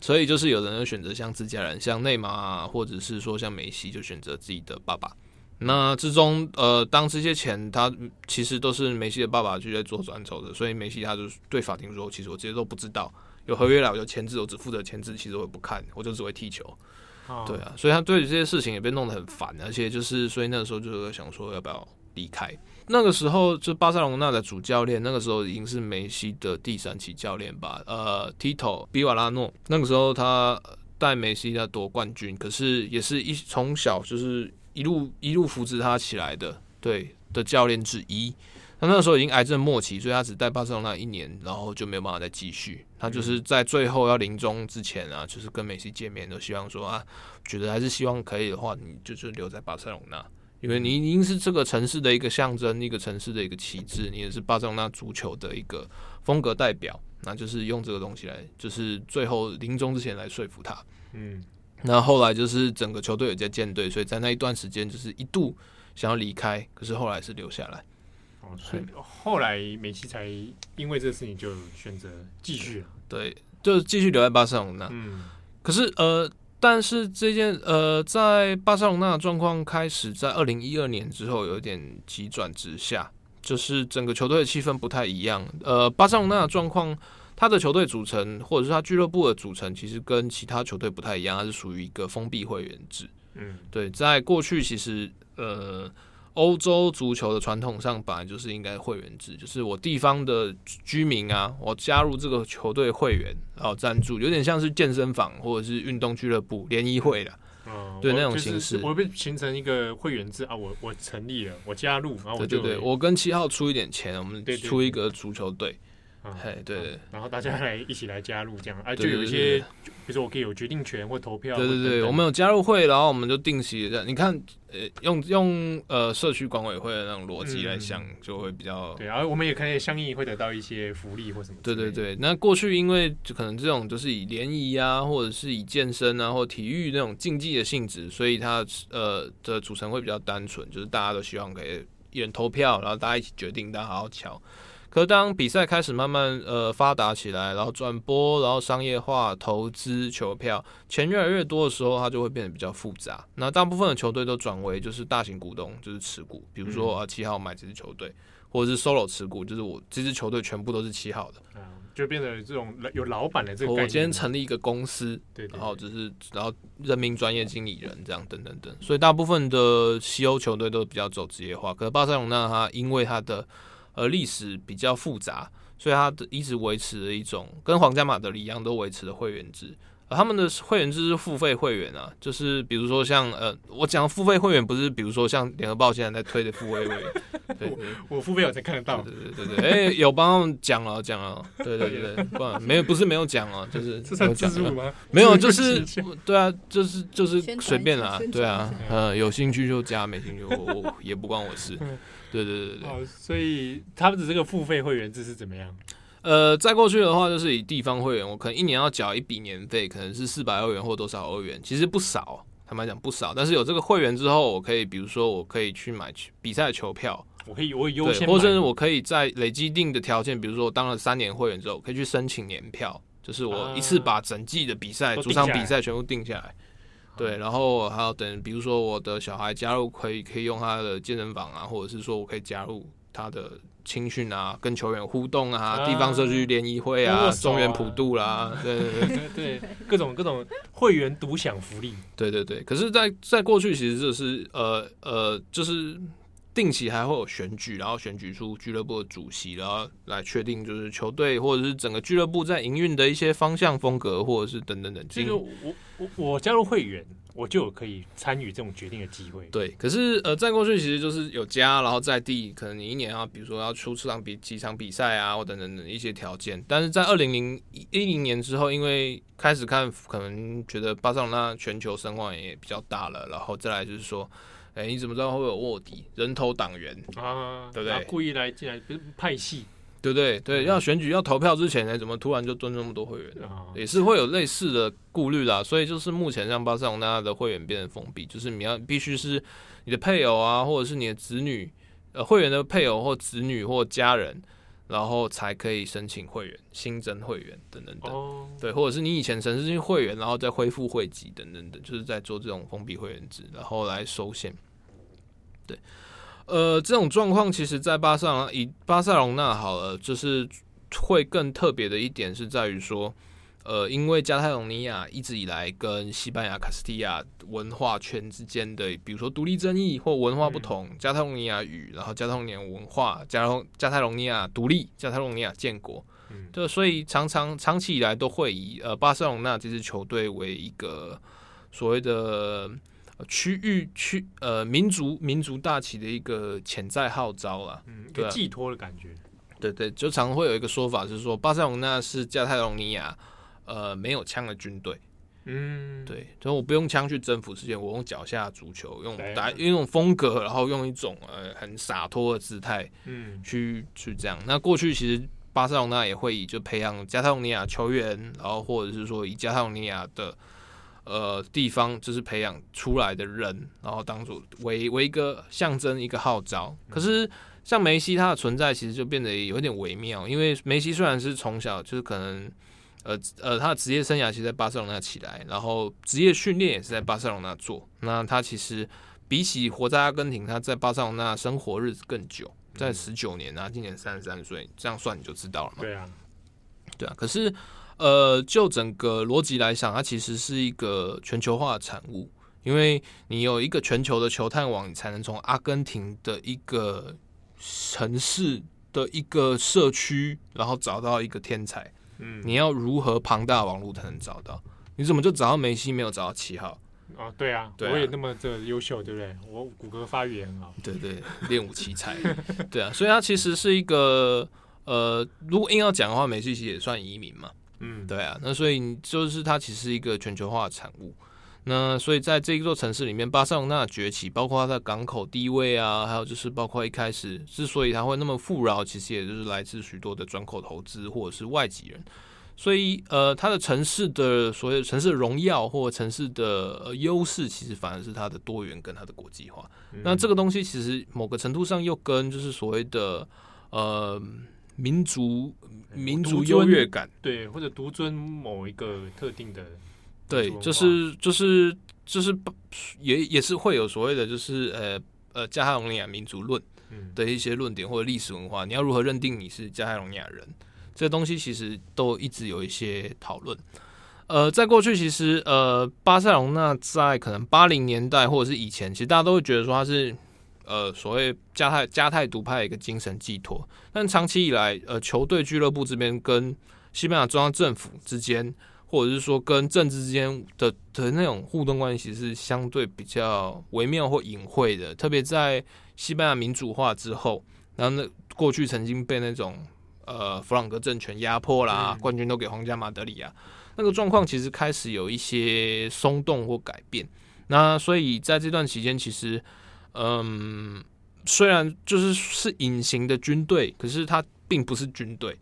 所以就是有人会选择像自家人，像内马尔，或者是说像梅西，就选择自己的爸爸。那之中，呃，当这些钱他其实都是梅西的爸爸就在做转手的，所以梅西他就对法庭说：“其实我这些都不知道，有合约来我就签字，我只负责签字，其实我也不看，我就只会踢球。”对啊，所以他对这些事情也被弄得很烦，而且就是所以那个时候就是想说要不要离开。那个时候，就巴塞隆那的主教练，那个时候已经是梅西的第三期教练吧？呃，Tito 比瓦拉诺。那个时候他带梅西在夺冠军，可是也是一从小就是一路一路扶持他起来的，对的教练之一。他那个时候已经癌症末期，所以他只带巴塞罗那一年，然后就没有办法再继续。他就是在最后要临终之前啊，就是跟梅西见面，都希望说啊，觉得还是希望可以的话，你就是留在巴塞隆那，因为你已经是这个城市的一个象征，一个城市的一个旗帜，你也是巴塞隆那足球的一个风格代表，那就是用这个东西来，就是最后临终之前来说服他。嗯，那后来就是整个球队也在建队，所以在那一段时间就是一度想要离开，可是后来是留下来。哦，所以后来梅西才因为这个事情就选择继续了。对，就是继续留在巴塞隆那。嗯，可是呃，但是这件呃，在巴塞隆那的状况开始在二零一二年之后有点急转直下，就是整个球队的气氛不太一样。呃，巴塞隆那的状况，他的球队组成或者是他俱乐部的组成，其实跟其他球队不太一样，它是属于一个封闭会员制。嗯，对，在过去其实呃。欧洲足球的传统上本来就是应该会员制，就是我地方的居民啊，我加入这个球队会员，然后赞助，有点像是健身房或者是运动俱乐部联谊会的，嗯，对那种形式。我会形成一个会员制啊，我我成立了，我加入，然后我对对对，我跟七号出一点钱，我们出一个足球队。嘿，对，对，然后大家来一起来加入这样，啊，就有一些，比如说我可以有决定权或投票。对对对，我们有加入会，然后我们就定期这样。你看，呃，用用呃社区管委会的那种逻辑来想，就会比较。对，然后我们也可以相应会得到一些福利或什么。对对对，那过去因为就可能这种就是以联谊啊，或者是以健身啊，或体育那种竞技的性质，所以它呃的组成会比较单纯，就是大家都希望可以一人投票，然后大家一起决定，大家好好乔。可是当比赛开始慢慢呃发达起来，然后转播，然后商业化、投资、球票，钱越来越多的时候，它就会变得比较复杂。那大部分的球队都转为就是大型股东，就是持股，比如说啊七号买这支球队，或者是 solo 持股，就是我这支球队全部都是七号的，嗯，就变成这种有老板的这个。我今天成立一个公司，对，然后就是然后任命专业经理人这样等等等，所以大部分的西欧球队都比较走职业化。可是巴塞隆那他因为他的而历史比较复杂，所以他一直维持了一种跟皇家马德里一样都维持的会员制。而他们的会员制是付费会员啊，就是比如说像呃，我讲付费会员不是比如说像联合报现在在推的付费会员，对，对，我，我付费我才看得到，对对对对，哎、欸，有帮他们讲了讲了，对对对对，不没有不是没有讲哦，就是有讲吗？没有，就是对啊，就是就是随便啦，对啊，呃，有兴趣就加，没兴趣我我也不关我事。对对对对，哦，所以他们的这个付费会员制是怎么样？呃，再过去的话，就是以地方会员，我可能一年要缴一笔年费，可能是四百欧元或多少欧元，其实不少，坦白讲不少。但是有这个会员之后，我可以，比如说，我可以去买比赛的球票，我可以我优先，或者是我可以在累积定的条件，比如说我当了三年会员之后，可以去申请年票，就是我一次把整季的比赛、主场比赛全部定下来。对，然后还有等，比如说我的小孩加入，可以可以用他的健身房啊，或者是说我可以加入他的青训啊，跟球员互动啊，啊地方社区联谊会啊，啊中原普渡啦、啊，对对对 对，各种各种会员独享福利。对对对，可是在，在在过去，其实就是呃呃，就是。定期还会有选举，然后选举出俱乐部的主席，然后来确定就是球队或者是整个俱乐部在营运的一些方向风格，或者是等等等。这个我我我加入会员，我就有可以参与这种决定的机会。对，可是呃，在过去其实就是有加，然后在地可能你一年啊比如说要出这场比几场比赛啊，或等等等一些条件。但是在二零零一零年之后，因为开始看可能觉得巴塞罗那全球声望也比较大了，然后再来就是说。哎、欸，你怎么知道会有卧底、人头党员啊？对不对？故意来进来不是派系，对不对？对，要选举要投票之前呢，怎么突然就蹲那么多会员？啊、也是会有类似的顾虑啦。所以就是目前让巴塞罗那的会员变得封闭，就是你要必须是你的配偶啊，或者是你的子女，呃，会员的配偶或子女或家人，然后才可以申请会员、新增会员等等等。哦、对，或者是你以前曾经是会员，然后再恢复会籍等等等，就是在做这种封闭会员制，然后来收现。对，呃，这种状况其实，在巴塞隆以巴塞隆纳好了，就是会更特别的一点是在于说，呃，因为加泰隆尼亚一直以来跟西班牙卡斯蒂亚文化圈之间的，比如说独立争议或文化不同，嗯、加泰隆尼亚语，然后加泰隆尼亚文化，加隆加泰隆尼亚独立，加泰隆尼亚建国，嗯，就所以常常长期以来都会以呃巴塞隆纳这支球队为一个所谓的。区域区呃民族民族大旗的一个潜在号召啦，嗯，一个寄托的感觉。对对，就常会有一个说法是说，巴塞隆纳是加泰隆尼亚呃没有枪的军队。嗯，对，所以我不用枪去征服世界，我用脚下足球，用打用一种风格，然后用一种呃很洒脱的姿态，嗯，去去这样。那过去其实巴塞罗那也会以就培养加泰罗尼亚球员，然后或者是说以加泰罗尼亚的呃地方就是培养出来的人，然后当做为为一个象征一个号召。可是像梅西他的存在，其实就变得有点微妙，因为梅西虽然是从小就是可能。呃呃，他的职业生涯其实在巴塞罗那起来，然后职业训练也是在巴塞罗那做。那他其实比起活在阿根廷，他在巴塞罗那生活日子更久，在十九年啊，今年三十三岁，这样算你就知道了嘛。对啊，对啊。可是呃，就整个逻辑来讲，它其实是一个全球化的产物，因为你有一个全球的球探网，你才能从阿根廷的一个城市的一个社区，然后找到一个天才。嗯，你要如何庞大网络才能找到？你怎么就找到梅西，没有找到七号？哦，对啊，对啊，我也那么的优秀，对不对？我骨骼发育也很好，对对，练武奇才，对啊，所以他其实是一个呃，如果硬要讲的话，梅西其实也算移民嘛，嗯，对啊，那所以就是他其实是一个全球化的产物。那所以在这一座城市里面，巴塞隆纳的崛起，包括它的港口地位啊，还有就是包括一开始之所以它会那么富饶，其实也就是来自许多的转口投资或者是外籍人。所以呃，它的城市的所谓城市的荣耀或城市的优势，其实反而是它的多元跟它的国际化。嗯。那这个东西其实某个程度上又跟就是所谓的呃民族民族优越感，对，或者独尊某一个特定的。对，就是就是就是也也是会有所谓的，就是呃呃加泰隆尼亚民族论的一些论点或者历史文化，你要如何认定你是加泰隆尼亚人？这些东西其实都一直有一些讨论。呃，在过去其实呃巴塞隆那在可能八零年代或者是以前，其实大家都会觉得说它是呃所谓加泰加泰独派的一个精神寄托，但长期以来呃球队俱乐部这边跟西班牙中央政府之间。或者是说跟政治之间的的那种互动关系是相对比较微妙或隐晦的，特别在西班牙民主化之后，然后那过去曾经被那种呃弗朗哥政权压迫啦，冠军都给皇家马德里啊，那个状况其实开始有一些松动或改变。那所以在这段期间，其实嗯，虽然就是是隐形的军队，可是它并不是军队。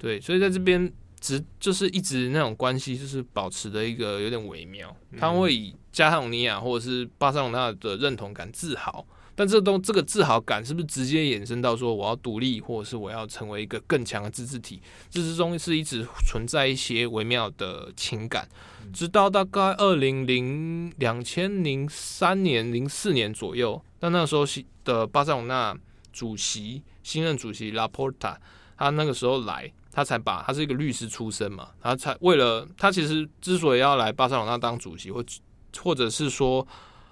对，所以在这边。只就是一直那种关系，就是保持的一个有点微妙。他会以加泰隆尼亚或者是巴塞隆纳的认同感自豪，但这东这个自豪感是不是直接衍生到说我要独立，或者是我要成为一个更强的自治体？这之中是一直存在一些微妙的情感。直到大概二零零两千零三年、零四年左右，但那时候的巴塞隆纳主席新任主席拉波塔，他那个时候来。他才把他是一个律师出身嘛，他才为了他其实之所以要来巴塞罗那当主席，或或者是说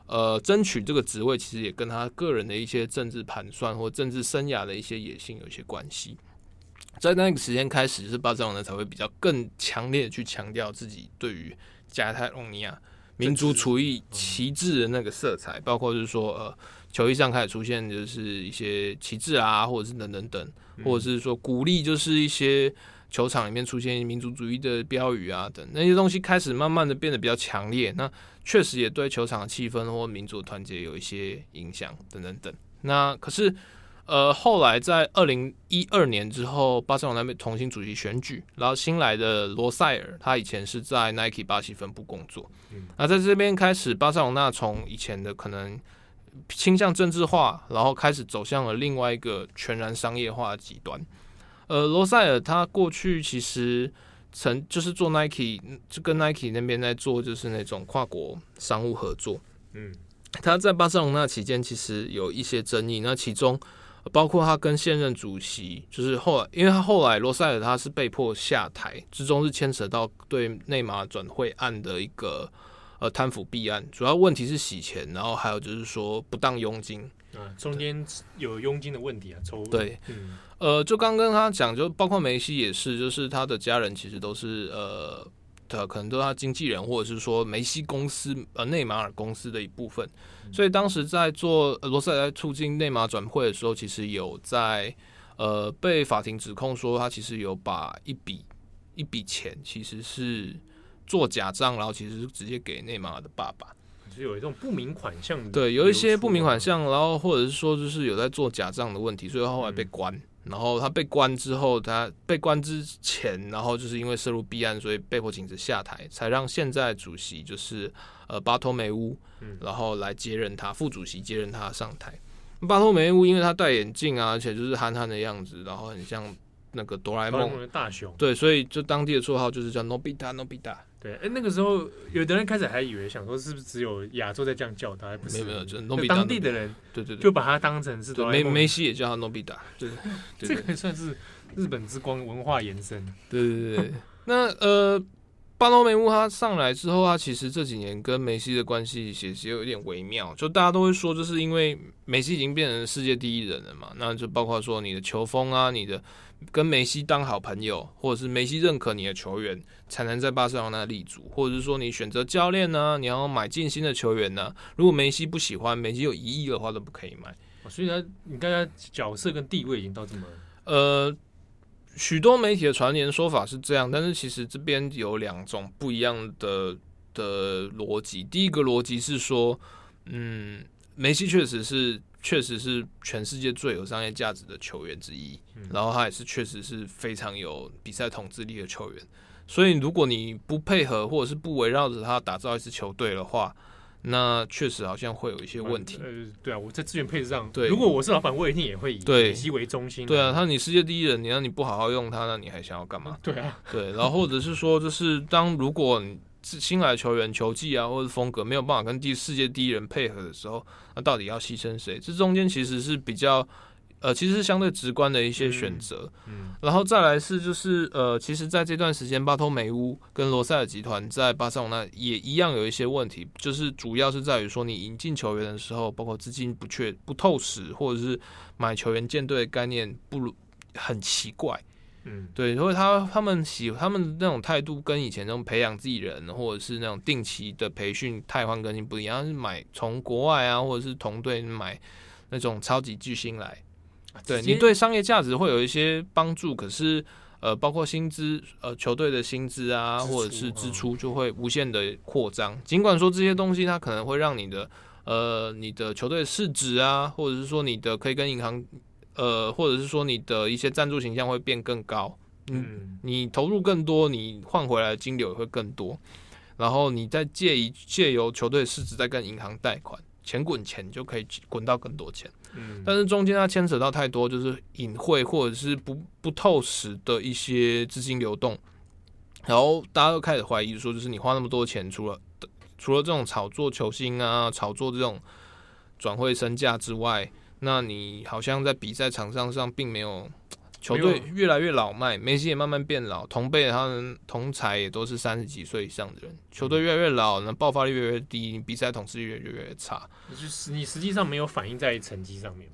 呃争取这个职位，其实也跟他个人的一些政治盘算或政治生涯的一些野心有一些关系。在那个时间开始，是巴塞罗那才会比较更强烈的去强调自己对于加泰隆尼亚民族主义旗帜的那个色彩，包括就是说呃。球衣上开始出现就是一些旗帜啊，或者是等等等，或者是说鼓励，就是一些球场里面出现民族主义的标语啊等那些东西开始慢慢的变得比较强烈。那确实也对球场的气氛或民族团结有一些影响等等等。那可是呃后来在二零一二年之后，巴塞罗那被重新主席选举，然后新来的罗塞尔，他以前是在 Nike 巴西分部工作，嗯那在这边开始巴塞罗那从以前的可能。倾向政治化，然后开始走向了另外一个全然商业化的极端。呃，罗塞尔他过去其实曾就是做 Nike，就跟 Nike 那边在做就是那种跨国商务合作。嗯，他在巴塞隆那期间其实有一些争议，那其中包括他跟现任主席，就是后来，因为他后来罗塞尔他是被迫下台，之中是牵扯到对内马尔转会案的一个。呃，贪腐弊案主要问题是洗钱，然后还有就是说不当佣金啊，中间有佣金的问题啊，抽对，嗯、呃，就刚跟他讲，就包括梅西也是，就是他的家人其实都是呃，他可能都是他经纪人，或者是说梅西公司呃内马尔公司的一部分，嗯、所以当时在做罗塞尔在促进内马尔转会的时候，其实有在呃，被法庭指控说他其实有把一笔一笔钱其实是做假账，然后其实是直接给内马尔的爸爸，就有一种不明款项。对，有一些不明款项，然后或者是说就是有在做假账的问题，所以他后来被关。嗯、然后他被关之后，他被关之前，然后就是因为涉入弊案，所以被迫请辞下台，才让现在主席就是呃巴托梅乌，然后来接任他副主席接任他上台。巴托梅乌，因为他戴眼镜啊，而且就是憨憨的样子，然后很像那个哆啦 A 梦的大雄。对，所以就当地的绰号就是叫 Nobita Nobita。对，哎，那个时候有的人开始还以为想说是不是只有亚洲在这样叫他，还不是？没有没有，就 Nobita。当地的人，对对对，就把他当成是。梅梅西也叫他 Nobita。对，这个算是日本之光文化延伸。对对对，那呃。巴罗梅乌他上来之后，他其实这几年跟梅西的关系其实有一点微妙，就大家都会说，就是因为梅西已经变成世界第一人了嘛，那就包括说你的球风啊，你的跟梅西当好朋友，或者是梅西认可你的球员，才能在巴塞罗那立足，或者是说你选择教练呢，你要买进新的球员呢，如果梅西不喜欢，梅西有疑义的话都不可以买。所以他，你看他角色跟地位已经到这么呃。许多媒体的传言说法是这样，但是其实这边有两种不一样的的逻辑。第一个逻辑是说，嗯，梅西确实是确实是全世界最有商业价值的球员之一，然后他也是确实是非常有比赛统治力的球员。所以如果你不配合或者是不围绕着他打造一支球队的话，那确实好像会有一些问题。呃，对啊，我在资源配置上，对，如果我是老板，我一定也会以梅西为中心。对啊，他你世界第一人，你让你不好好用他，那你还想要干嘛？对啊，对，然后或者是说，就是当如果你新来的球员球技啊，或者风格没有办法跟第世界第一人配合的时候，那到底要牺牲谁？这中间其实是比较。呃，其实是相对直观的一些选择，嗯，嗯，然后再来是就是呃，其实在这段时间，巴托梅乌跟罗塞尔集团在巴塞罗那也一样有一些问题，就是主要是在于说，你引进球员的时候，包括资金不确不透实，或者是买球员建队的概念不如很奇怪，嗯，对，所以他他们喜他们那种态度跟以前那种培养自己人，或者是那种定期的培训汰换更新不一样，是买从国外啊，或者是同队买那种超级巨星来。对你对商业价值会有一些帮助，可是呃，包括薪资呃，球队的薪资啊，或者是支出就会无限的扩张。尽管说这些东西它可能会让你的呃，你的球队市值啊，或者是说你的可以跟银行呃，或者是说你的一些赞助形象会变更高。嗯，你投入更多，你换回来的金流也会更多。然后你再借一借由球队市值再跟银行贷款，钱滚钱就可以滚到更多钱。嗯，但是中间它牵扯到太多，就是隐晦或者是不不透实的一些资金流动，然后大家都开始怀疑说，就是你花那么多钱，除了除了这种炒作球星啊、炒作这种转会身价之外，那你好像在比赛场上上并没有。球队越来越老迈，梅西也慢慢变老，同辈他们同才也都是三十几岁以上的人。球队越来越老，那爆发力越来越低，比赛统治越来越，越差。就是你实际上没有反映在成绩上面。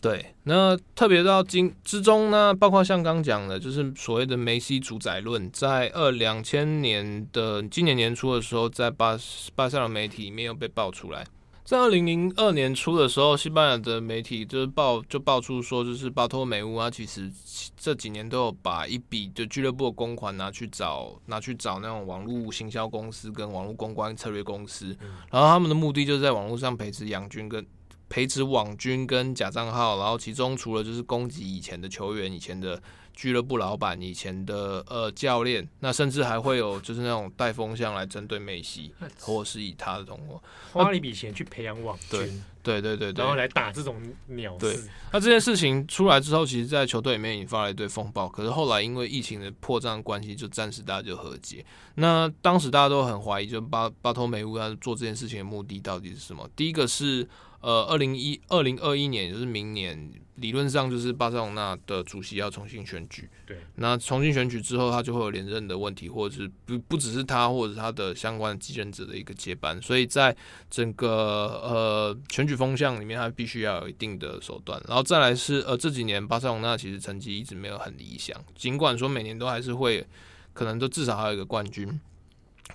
对，那特别到今之中呢，包括像刚讲的，就是所谓的梅西主宰论，在二两千年的今年年初的时候，在巴巴塞罗媒体里面又被爆出来。在二零零二年初的时候，西班牙的媒体就是爆就爆出说，就是巴托梅乌啊，其实这几年都有把一笔就俱乐部的公款拿去找拿去找那种网络行销公司跟网络公关策略公司，然后他们的目的就是在网络上培植养军跟培植网军跟假账号，然后其中除了就是攻击以前的球员、以前的。俱乐部老板以前的呃教练，那甚至还会有就是那种带风向来针对梅西，或是以他的同伙花了一笔钱去培养网军，对对对对，然后来打这种鸟对。那这件事情出来之后，其实，在球队里面引发了一堆风暴。可是后来因为疫情的破绽关系，就暂时大家就和解。那当时大家都很怀疑，就巴巴托梅乌他做这件事情的目的到底是什么？第一个是。呃，二零一二零二一年，也就是明年，理论上就是巴塞罗那的主席要重新选举。对，那重新选举之后，他就会有连任的问题，或者是不不只是他，或者是他的相关的继任者的一个接班。所以在整个呃选举风向里面，他必须要有一定的手段。然后再来是呃这几年巴塞罗那其实成绩一直没有很理想，尽管说每年都还是会可能都至少还有一个冠军。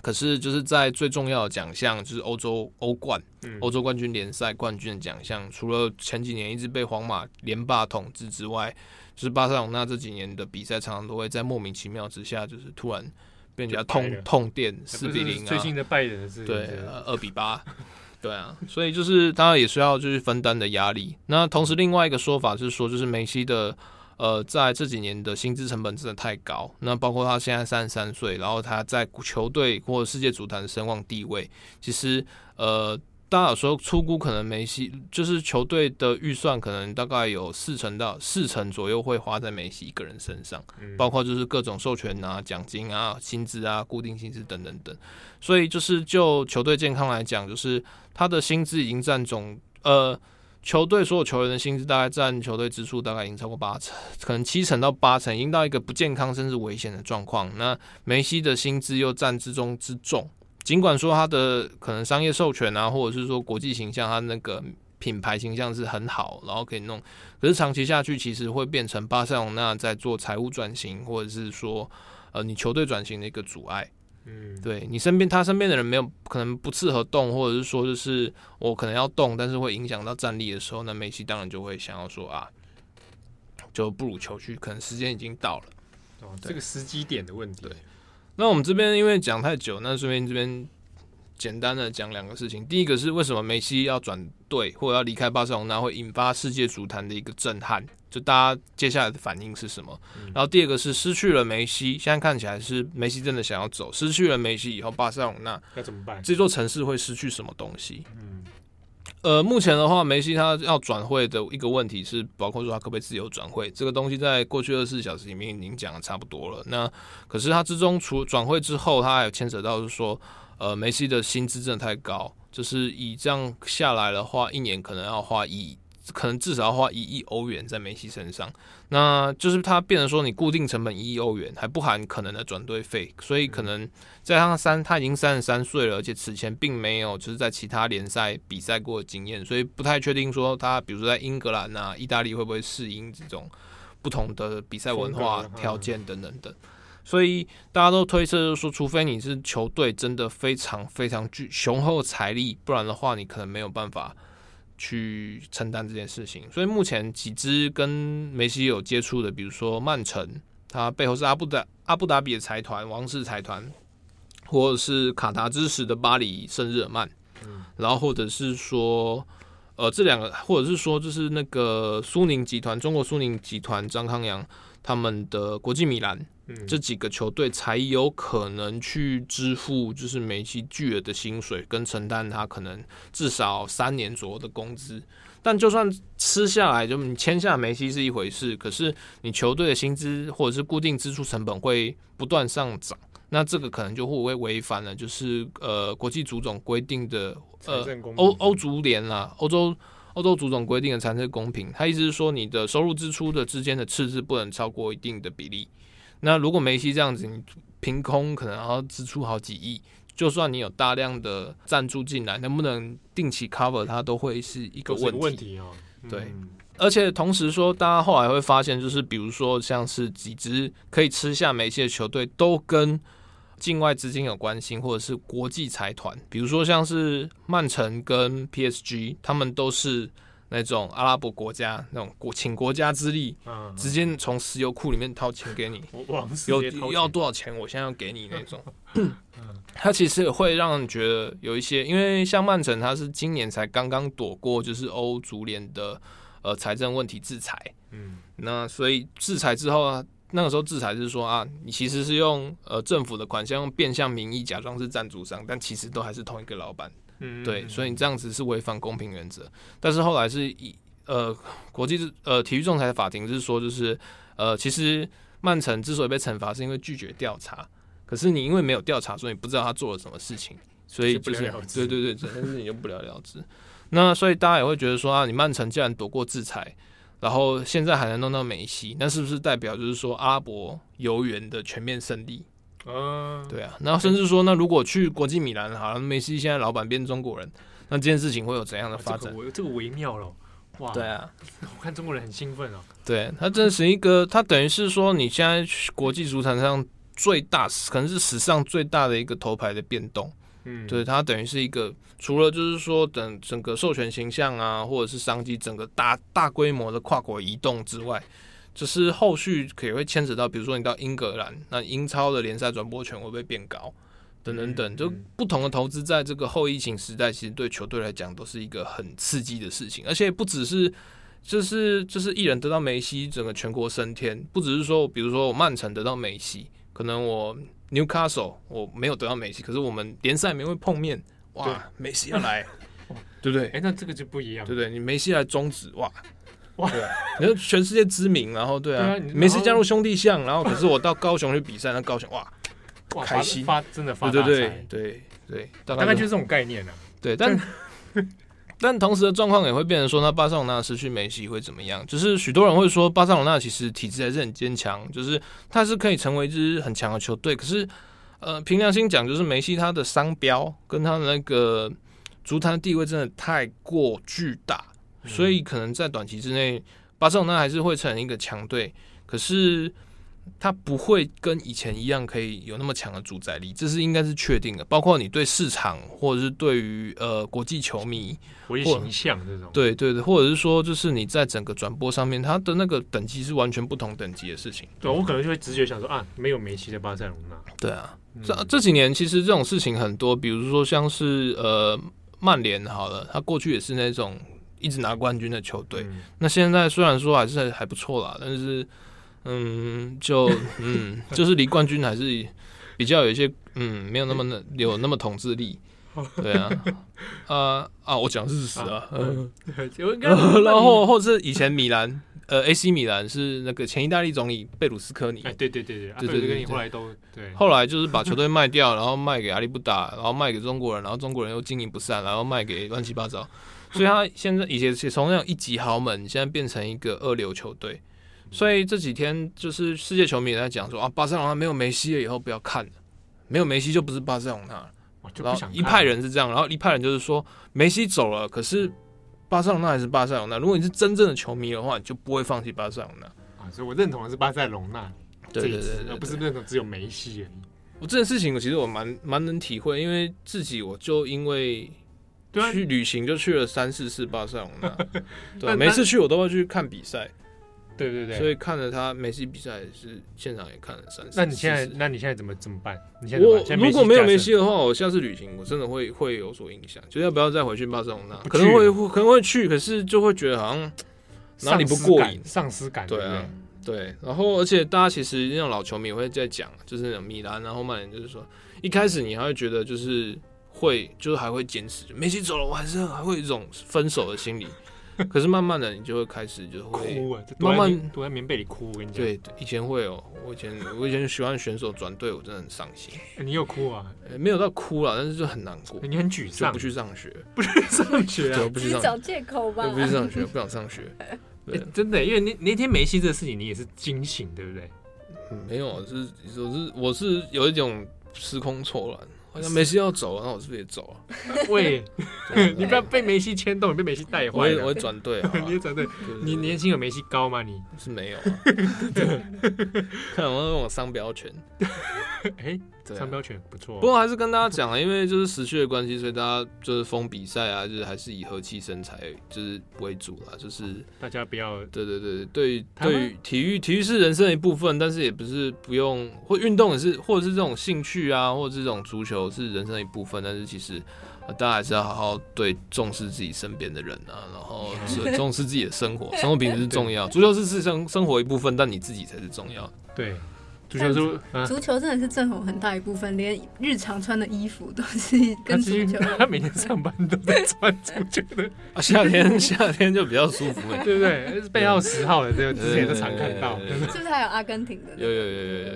可是就是在最重要的奖项，就是欧洲欧冠、欧洲冠军联赛冠军的奖项，除了前几年一直被皇马连霸统治之外，就是巴塞罗那这几年的比赛常常都会在莫名其妙之下，就是突然被人家痛痛电四比零啊，最近的拜仁是对二比八，对啊，所以就是当然也需要就是分担的压力。那同时另外一个说法是说，就是梅西的。呃，在这几年的薪资成本真的太高，那包括他现在三十三岁，然后他在球队或者世界足坛的声望地位，其实呃，大家有时候粗估可能梅西就是球队的预算可能大概有四成到四成左右会花在梅西一个人身上，包括就是各种授权啊、奖金啊、薪资啊、固定薪资等等等，所以就是就球队健康来讲，就是他的薪资已经占总呃。球队所有球员的薪资大概占球队支出大概已经超过八成，可能七成到八成，已经到一个不健康甚至危险的状况。那梅西的薪资又占之中之重，尽管说他的可能商业授权啊，或者是说国际形象，他那个品牌形象是很好，然后可以弄，可是长期下去其实会变成巴塞罗那在做财务转型，或者是说呃你球队转型的一个阻碍。嗯，对你身边，他身边的人没有可能不适合动，或者是说，就是我可能要动，但是会影响到战力的时候，那梅西当然就会想要说啊，就不如球去，可能时间已经到了。哦，这个时机点的问题。对，那我们这边因为讲太久，那顺便这边。简单的讲两个事情，第一个是为什么梅西要转队或者要离开巴塞罗那会引发世界足坛的一个震撼，就大家接下来的反应是什么？嗯、然后第二个是失去了梅西，现在看起来是梅西真的想要走，失去了梅西以后，巴塞罗那该怎么办？这座城市会失去什么东西？嗯，呃，目前的话，梅西他要转会的一个问题是，包括说他可不可以自由转会，这个东西在过去二十四小时里面已经讲的差不多了。那可是他之中除转会之后，他还有牵扯到是说。呃，梅西的薪资真的太高，就是以这样下来的话，一年可能要花一，可能至少要花一亿欧元在梅西身上。那就是他变成说，你固定成本一亿欧元，还不含可能的转队费，所以可能在他三，他已经三十三岁了，而且此前并没有就是在其他联赛比赛过的经验，所以不太确定说他，比如说在英格兰啊、意大利会不会适应这种不同的比赛文化条件等等等。所以大家都推测，就是说，除非你是球队真的非常非常巨雄厚财力，不然的话，你可能没有办法去承担这件事情。所以目前几支跟梅西有接触的，比如说曼城，它背后是阿布达阿布达比的财团王室财团，或者是卡达支持的巴黎圣日耳曼，然后或者是说，呃，这两个，或者是说，就是那个苏宁集团，中国苏宁集团张康阳他们的国际米兰。这几个球队才有可能去支付，就是梅西巨额的薪水，跟承担他可能至少三年左右的工资。但就算吃下来，就你签下梅西是一回事，可是你球队的薪资或者是固定支出成本会不断上涨，那这个可能就会违反了，就是呃国际足总规定的呃欧欧足联啦，欧洲欧洲足总规定的财政公平。他意思是说，你的收入支出的之间的赤字不能超过一定的比例。那如果梅西这样子，你凭空可能要支出好几亿，就算你有大量的赞助进来，能不能定期 cover 它都会是一个问题。问题哦，对，嗯、而且同时说，大家后来会发现，就是比如说像是几支可以吃下梅西的球队，都跟境外资金有关系，或者是国际财团，比如说像是曼城跟 PSG，他们都是。那种阿拉伯国家那种国请国家之力，嗯、直接从石油库里面掏钱给你，有要多少钱，我现在要给你那种。他其实会让人觉得有一些，因为像曼城，他是今年才刚刚躲过就是欧足联的呃财政问题制裁，嗯，那所以制裁之后啊，那个时候制裁是说啊，你其实是用呃政府的款项用变相名义假装是赞助商，但其实都还是同一个老板。嗯，对，所以你这样子是违反公平原则。但是后来是以呃国际呃体育仲裁法庭是说，就是呃其实曼城之所以被惩罚，是因为拒绝调查。可是你因为没有调查，所以你不知道他做了什么事情，所以就是对对对，这件事情就不了了之。那所以大家也会觉得说啊，你曼城既然躲过制裁，然后现在还能弄到梅西，那是不是代表就是说阿拉伯游园的全面胜利？嗯，对啊，然后甚至说，那如果去国际米兰，好像梅西现在老板变中国人，那这件事情会有怎样的发展？这个、这个微妙了，哇！对啊，我看中国人很兴奋哦。对，他真是一个，他等于是说，你现在国际足坛上最大，可能是史上最大的一个头牌的变动。嗯，对，它等于是一个除了就是说等整个授权形象啊，或者是商机整个大大规模的跨国移动之外，只是后续可能会牵扯到，比如说你到英格兰，那英超的联赛转播权会不会变高？等等等，就不同的投资，在这个后疫情时代，其实对球队来讲都是一个很刺激的事情。而且不只是，就是就是一人得到梅西，整个全国升天，不只是说，比如说我曼城得到梅西，可能我 Newcastle 我没有得到梅西，可是我们联赛没会碰面，哇，梅西要来，对不对？哎，那这个就不一样，对不对？你梅西来终止，哇哇，你说全世界知名，然后对啊，梅西加入兄弟象，然后 可是我到高雄去比赛，那高雄哇。开心发真的发大财，对对对对，大概就是这种概念呢。对，但 但同时的状况也会变成说，那巴塞罗那失去梅西会怎么样？就是许多人会说，巴塞罗那其实体质还是很坚强，就是他是可以成为一支很强的球队。可是，呃，凭良心讲，就是梅西他的商标跟他的那个足坛地位真的太过巨大，所以可能在短期之内，巴塞罗那还是会成一个强队。可是。他不会跟以前一样可以有那么强的主宰力，这是应该是确定的。包括你对市场，或者是对于呃国际球迷、国际形象这种，对对对，或者是说，就是你在整个转播上面，它的那个等级是完全不同等级的事情。对，我可能就会直觉想说啊，没有梅西的巴塞罗那。对啊，这、嗯、这几年其实这种事情很多，比如说像是呃曼联好了，他过去也是那种一直拿冠军的球队，嗯、那现在虽然说还是还不错啦，但是。嗯，就嗯，就是离冠军还是比较有一些嗯，没有那么的有那么统治力，对啊，啊啊，我讲事实啊，嗯，然后或者是以前米兰，呃，AC 米兰是那个前意大利总理贝鲁斯科尼，哎，对对对对，对对对，后来都对，后来就是把球队卖掉，然后卖给阿里不达，然后卖给中国人，然后中国人又经营不善，然后卖给乱七八糟，所以他现在以前从那种一级豪门，现在变成一个二流球队。所以这几天就是世界球迷也在讲说啊，巴塞罗那没有梅西了以后不要看了，没有梅西就不是巴塞罗那了。然后一派人是这样，然后一派人就是说梅西走了，可是巴塞罗那还是巴塞罗那。如果你是真正的球迷的话，你就不会放弃巴塞罗那啊。所以我认同的是巴塞罗那，对对对，对，而不是认同只有梅西而已。我这件事情，我其实我蛮蛮能体会，因为自己我就因为去旅行就去了三四次巴塞罗那，对，每次去我都会去看比赛。对对对，所以看了他梅西比赛是现场也看了三次。那你现在，那你现在怎么怎么办？你现在我如果没有梅西的话，我下次旅行我真的会会有所影响，就要不要再回去巴塞罗那？可能会可能会去，可是就会觉得好像哪里不过瘾，丧失感。对啊，对。然后而且大家其实那种老球迷也会在讲，就是那种米兰然后曼联，就是说一开始你还会觉得就是会就是还会坚持，梅西走了，我还是还会有一种分手的心理。可是慢慢的，你就会开始就会哭啊，慢慢躲在棉被里哭。我跟你讲，对，以前会哦，我以前我以前喜欢选手转队，我真的很伤心。你有哭啊？没有到哭了，但是就很难过。你很沮丧，不去上学，不去上学啊？不去找借口吧？不去上学，不想上学。真的，因为那那天梅西这个事情，你也是惊醒，对不对？没有，是我是我是有一种时空错乱。梅西要走，那我是不是也走啊？喂，你不要被梅西牵动，你被梅西带坏。我会我会转队，你也转队。你年薪有梅西高吗？你是没有。看我那种商标权。哎，商标权不错。不过还是跟大家讲啊，因为就是时序的关系，所以大家就是封比赛啊，就是还是以和气生财就是为主啦。就是大家不要。对对对对，对体育体育是人生的一部分，但是也不是不用，或运动也是，或者是这种兴趣啊，或者是这种足球。是人生的一部分，但是其实大家还是要好好对重视自己身边的人啊，然后重视自己的生活，生活品质是重要。足球是是生生活一部分，但你自己才是重要。对，足球是足球真的是政府很大一部分，连日常穿的衣服都是跟足球。他每天上班都在穿足球的 啊，夏天 夏天就比较舒服，对不对？背号十号的这个之前都常看到，是不是还有阿根廷的？有有有有有。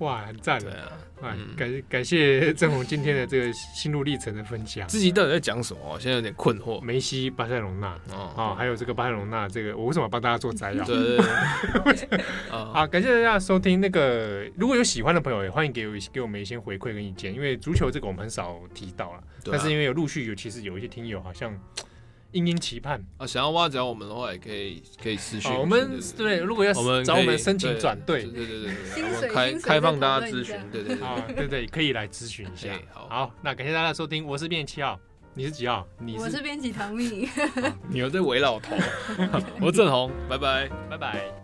哇，很赞的啊！感感谢郑红今天的这个心路历程的分享。自己到底在讲什么？现在有点困惑。梅西、巴塞罗那啊，还有这个巴塞罗那，这个我为什么帮大家做摘要？对对对。好，感谢大家收听。那个如果有喜欢的朋友，也欢迎给我给我们一些回馈跟意见。因为足球这个我们很少提到了，但是因为有陆续有，其实有一些听友好像殷殷期盼啊！想要挖角我们的话，也可以可以私讯。我们对，如果要找我们申请转队，对对对对，我们开开放大家咨询，对对啊，对对，可以来咨询一下。好，好，那感谢大家收听，我是编辑七号，你是几号？你我是编辑唐蜜，你又在围老头，我是郑红，拜拜，拜拜。